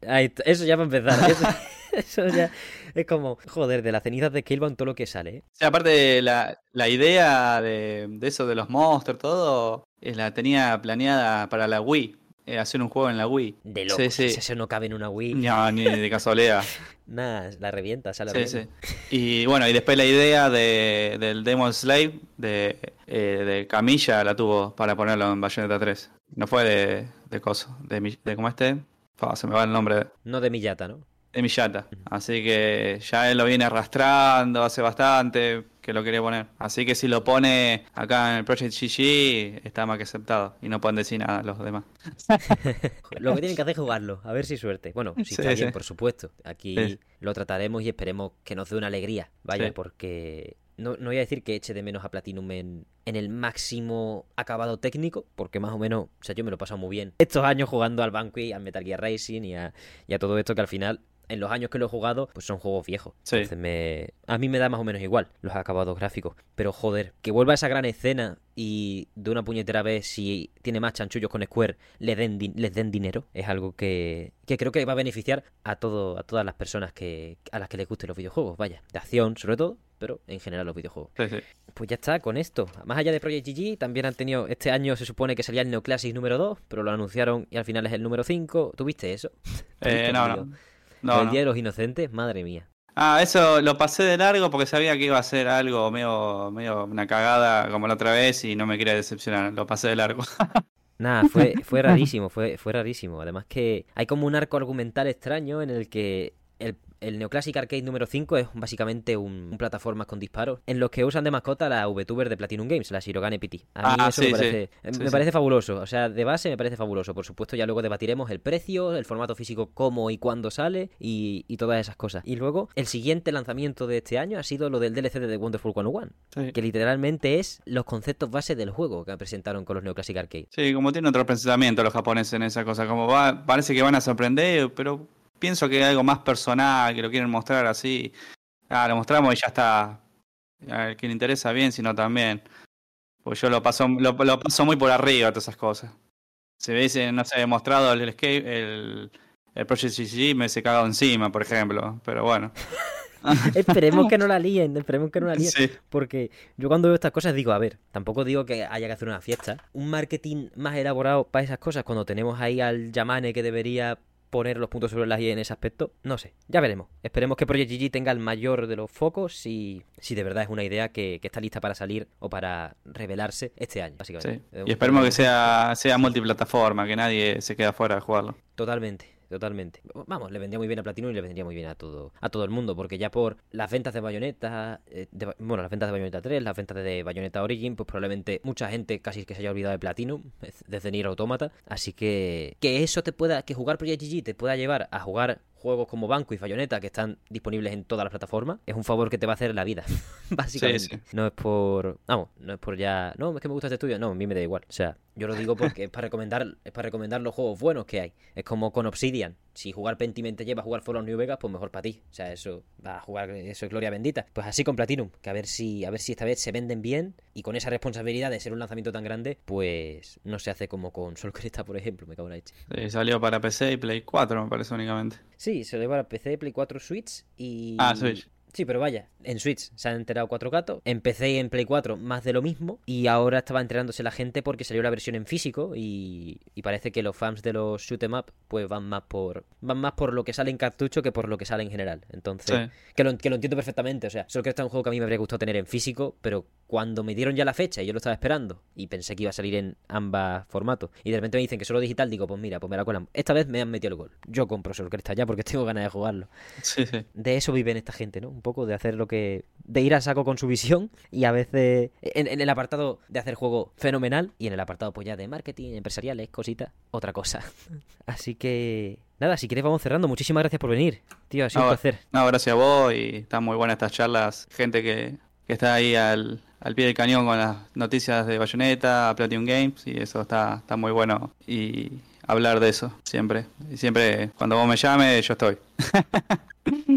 [SPEAKER 1] Eso ya va a empezar. Eso, (laughs) (laughs) eso ya es como, joder, de las cenizas de Killbound todo lo que sale. ¿eh?
[SPEAKER 2] Sí, aparte, la, la idea de, de eso de los monstruos, todo, eh, la tenía planeada para la Wii, hacer un juego en la Wii.
[SPEAKER 1] De loco.
[SPEAKER 2] Sí, sí.
[SPEAKER 1] Eso no cabe en una Wii.
[SPEAKER 2] No, ni de casualidad. (laughs)
[SPEAKER 1] Nada, la revienta, sale
[SPEAKER 2] Sí,
[SPEAKER 1] bien.
[SPEAKER 2] sí. Y bueno, y después la idea de, del Demon Slave de, eh, de Camilla la tuvo para ponerlo en Bayonetta 3. No fue de, de coso, de, de ¿cómo este? Se me va el nombre.
[SPEAKER 1] No de Miyata, ¿no?
[SPEAKER 2] De Miyata. Así que ya él lo viene arrastrando hace bastante que lo quería poner. Así que si lo pone acá en el Project GG, está más que aceptado. Y no pueden decir nada los demás. (laughs)
[SPEAKER 1] Lo que tienen que hacer es jugarlo, a ver si suerte. Bueno, si
[SPEAKER 2] Sí,
[SPEAKER 1] está bien, por supuesto. Aquí
[SPEAKER 2] Sí.
[SPEAKER 1] lo trataremos y esperemos que nos dé una alegría. Vaya,
[SPEAKER 2] Sí.
[SPEAKER 1] porque no, no voy a decir que eche de menos a Platinum en, en el máximo acabado técnico, porque más o menos, o sea, yo me lo he pasado muy bien estos años jugando al Banquet, al Metal Gear Racing y a, y a todo esto que al final, en los años que lo he jugado, pues son juegos viejos.
[SPEAKER 2] Sí.
[SPEAKER 1] Entonces me, a mí me da más o menos igual los acabados gráficos. Pero joder, que vuelva esa gran escena y de una puñetera vez, si tiene más chanchullos con Square, le den les den dinero, es algo que, que creo que va a beneficiar a, todo, a todas las personas que, a las que les gusten los videojuegos. Vaya, de acción sobre todo, pero en general los videojuegos.
[SPEAKER 2] Sí, sí.
[SPEAKER 1] Pues ya está, con esto. Más allá de Project GG, también han tenido. Este año se supone que salía el Neoclassic número 2, pero lo anunciaron y al final es el número 5. ¿Tuviste eso?
[SPEAKER 2] Eh, (laughs)
[SPEAKER 1] ¿Tuviste
[SPEAKER 2] no,
[SPEAKER 1] el
[SPEAKER 2] no. No,
[SPEAKER 1] el
[SPEAKER 2] no.
[SPEAKER 1] Día de los Inocentes, madre mía.
[SPEAKER 2] Ah, eso lo pasé de largo porque sabía que iba a ser algo medio, medio una cagada como la otra vez y no me quería decepcionar. Lo pasé de largo. (laughs)
[SPEAKER 1] Nada, fue, fue rarísimo, fue, fue rarísimo. Además que hay como un arco argumental extraño en el que el, el Neoclassic Arcade número 5 es básicamente un, un plataformas con disparos en los que usan de mascota la VTuber de Platinum Games, la Shirogane PT. A mí
[SPEAKER 2] Ah,
[SPEAKER 1] eso
[SPEAKER 2] sí,
[SPEAKER 1] me
[SPEAKER 2] sí.
[SPEAKER 1] parece,
[SPEAKER 2] Sí,
[SPEAKER 1] me parece fabuloso. O sea, de base me parece fabuloso. Por supuesto, ya luego debatiremos el precio, el formato físico, cómo y cuándo sale y, y todas esas cosas. Y luego, el siguiente lanzamiento de este año ha sido lo del DLC de The Wonderful 101,
[SPEAKER 2] Sí.
[SPEAKER 1] que literalmente es los conceptos base del juego que presentaron con los Neoclassic Arcade.
[SPEAKER 2] Sí, como tienen otro pensamiento los japoneses en esa cosa, como va, parece que van a sorprender, pero pienso que hay algo más personal, que lo quieren mostrar así. Ah, lo mostramos y ya está. Al que le interesa bien, sino también. Pues yo lo paso, lo, lo paso muy por arriba todas esas cosas. Si me dicen, no sé, mostrado el escape, el, el Project CG, me se cagado encima, por ejemplo. Pero bueno. (laughs)
[SPEAKER 1] esperemos que no la líen, esperemos que no la líen.
[SPEAKER 2] Sí.
[SPEAKER 1] Porque yo cuando veo estas cosas digo, a ver, tampoco digo que haya que hacer una fiesta. Un marketing más elaborado para esas cosas cuando tenemos ahí al Yamane que debería poner los puntos sobre las i en ese aspecto, no sé, ya veremos. Esperemos que Project GG tenga el mayor de los focos si, si de verdad es una idea que, que está lista para salir o para revelarse este año, básicamente.
[SPEAKER 2] Sí. Y esperemos que sea, sea multiplataforma, que nadie se quede afuera de jugarlo.
[SPEAKER 1] Totalmente. Totalmente. Vamos, le vendría muy bien a Platinum y le vendría muy bien a todo, a todo el mundo, porque ya por las ventas de Bayonetta, eh, bueno, las ventas de Bayonetta 3, las ventas de Bayonetta Origin, pues probablemente mucha gente casi que se haya olvidado de Platinum desde Nier Automata, así que que eso te pueda, que jugar por GG te pueda llevar a jugar juegos como Banco y Falloneta que están disponibles en todas las plataformas, es un favor que te va a hacer la vida, (laughs) básicamente. No es por, vamos, no es por ya, no, es que me gusta este estudio, no, a mí me da igual. O sea, yo lo digo porque es para recomendar, es para recomendar los juegos buenos que hay. Es como con Obsidian. Si jugar Pentiment te lleva a jugar Fallout New Vegas, pues mejor para ti. O sea, eso va a jugar, eso es gloria bendita. Pues así con Platinum, que a ver si, a ver si esta vez se venden bien y con esa responsabilidad de ser un lanzamiento tan grande, pues no se hace como con Sol Cresta, por ejemplo, me cago en la
[SPEAKER 2] Sí, salió para PC y Play 4, me parece únicamente.
[SPEAKER 1] Sí, se le para PC, Play 4, Switch y.
[SPEAKER 2] Ah, Switch.
[SPEAKER 1] Sí, pero vaya, en Switch se han enterado cuatro gatos, y en Play 4 más de lo mismo, y ahora estaba enterándose la gente porque salió la versión en físico y, parece que los fans de los shoot em up pues van más por van más por lo que sale en cartucho que por lo que sale en general. Entonces, que, lo, que lo entiendo perfectamente, o sea, solo que está un juego que a mí me habría gustado tener en físico, pero cuando me dieron ya la fecha y yo lo estaba esperando y pensé que iba a salir en ambas formatos y de repente me dicen que solo digital, digo, pues mira, pues me la cuelan. Esta vez me han metido el gol. Yo compro Sol Cresta ya porque (laughs) tengo ganas de jugarlo.
[SPEAKER 2] Sí, sí.
[SPEAKER 1] De eso viven esta gente, ¿no? Poco de hacer lo que... de ir a saco con su visión y a veces en, el apartado de hacer juego fenomenal y en el apartado pues ya de marketing, empresariales, cositas, otra cosa. (laughs) Así que... Nada, si quieres vamos cerrando. Muchísimas gracias por venir. Tío, ha sido un placer.
[SPEAKER 2] No, gracias a vos y están muy buenas estas charlas. Gente que, que está ahí al, al pie del cañón con las noticias de Bayonetta, Platinum Games, y eso está, está muy bueno. Y hablar de eso, siempre. Y siempre, cuando vos me llames, yo estoy. (laughs)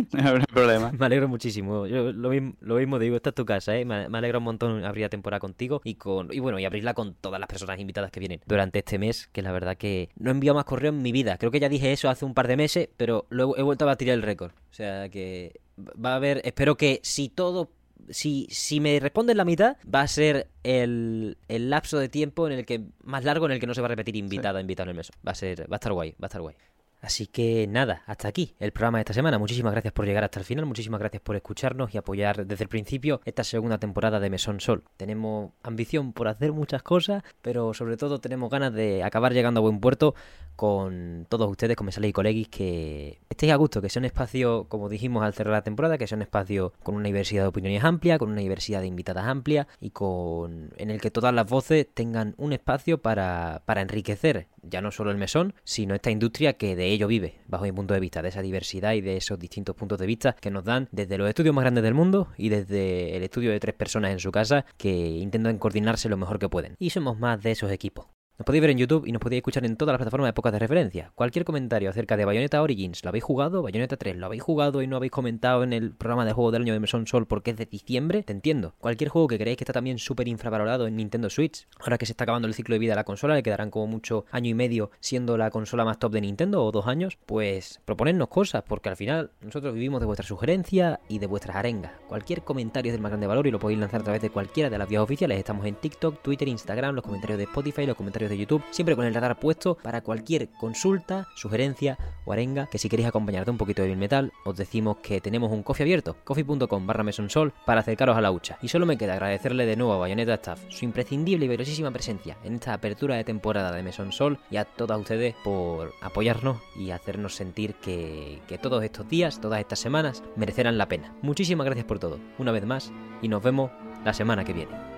[SPEAKER 2] (laughs) no hay problema.
[SPEAKER 1] Me alegro muchísimo. Yo lo mismo, lo mismo digo, esta es tu casa, ¿eh? Me, alegro un montón abrir la temporada contigo y con y bueno, y abrirla con todas las personas invitadas que vienen durante este mes, que la verdad que no he enviado más correo en mi vida. Creo que ya dije eso hace un par de meses, pero luego he vuelto a batir el récord. O sea que va a haber, espero que si todo si, si me responden la mitad, va a ser el, el, lapso de tiempo en el que más largo en el que no se va a repetir invitada, invitado en el mes. Va a ser, va a estar guay, va a estar guay. Así que nada, hasta aquí el programa de esta semana. Muchísimas gracias por llegar hasta el final, muchísimas gracias por escucharnos y apoyar desde el principio esta segunda temporada de Mesón Sol. Tenemos ambición por hacer muchas cosas, pero sobre todo tenemos ganas de acabar llegando a buen puerto con todos ustedes, con Mesale y colegis, que estéis a gusto, que sea un espacio, como dijimos al cerrar la temporada, que sea un espacio con una diversidad de opiniones amplia, con una diversidad de invitadas amplia y con en el que todas las voces tengan un espacio para, para enriquecer ya no solo el mesón, sino esta industria que de ello vive, bajo mi punto de vista, de esa diversidad y de esos distintos puntos de vista que nos dan desde los estudios más grandes del mundo y desde el estudio de tres personas en su casa que intentan coordinarse lo mejor que pueden. Y somos más de esos equipos. Nos podéis ver en YouTube y nos podéis escuchar en todas las plataformas de pocas de referencia. Cualquier comentario acerca de Bayonetta Origins, ¿lo habéis jugado? Bayonetta 3, ¿lo habéis jugado y no habéis comentado en el programa de juego del año de Mesón Sol porque es de diciembre? Te entiendo. Cualquier juego que creáis que está también súper infravalorado en Nintendo Switch, ahora que se está acabando el ciclo de vida de la consola, le quedarán como mucho año y medio siendo la consola más top de Nintendo o dos años, pues proponednos cosas porque al final nosotros vivimos de vuestra sugerencia y de vuestras arengas. Cualquier comentario es del más grande valor y lo podéis lanzar a través de cualquiera de las vías oficiales. Estamos en TikTok, Twitter, Instagram, los comentarios de Spotify, los comentarios de YouTube, siempre con el radar puesto para cualquier consulta, sugerencia o arenga que si queréis acompañarte un poquito de metal, os decimos que tenemos un coffee abierto, coffee.com barra mesonsol para acercaros a la hucha. Y solo me queda agradecerle de nuevo a Bayonetta Staff su imprescindible y valiosísima presencia en esta apertura de temporada de Mesonsol y a todas ustedes por apoyarnos y hacernos sentir que, que todos estos días, todas estas semanas, merecerán la pena. Muchísimas gracias por todo, una vez más, y nos vemos la semana que viene.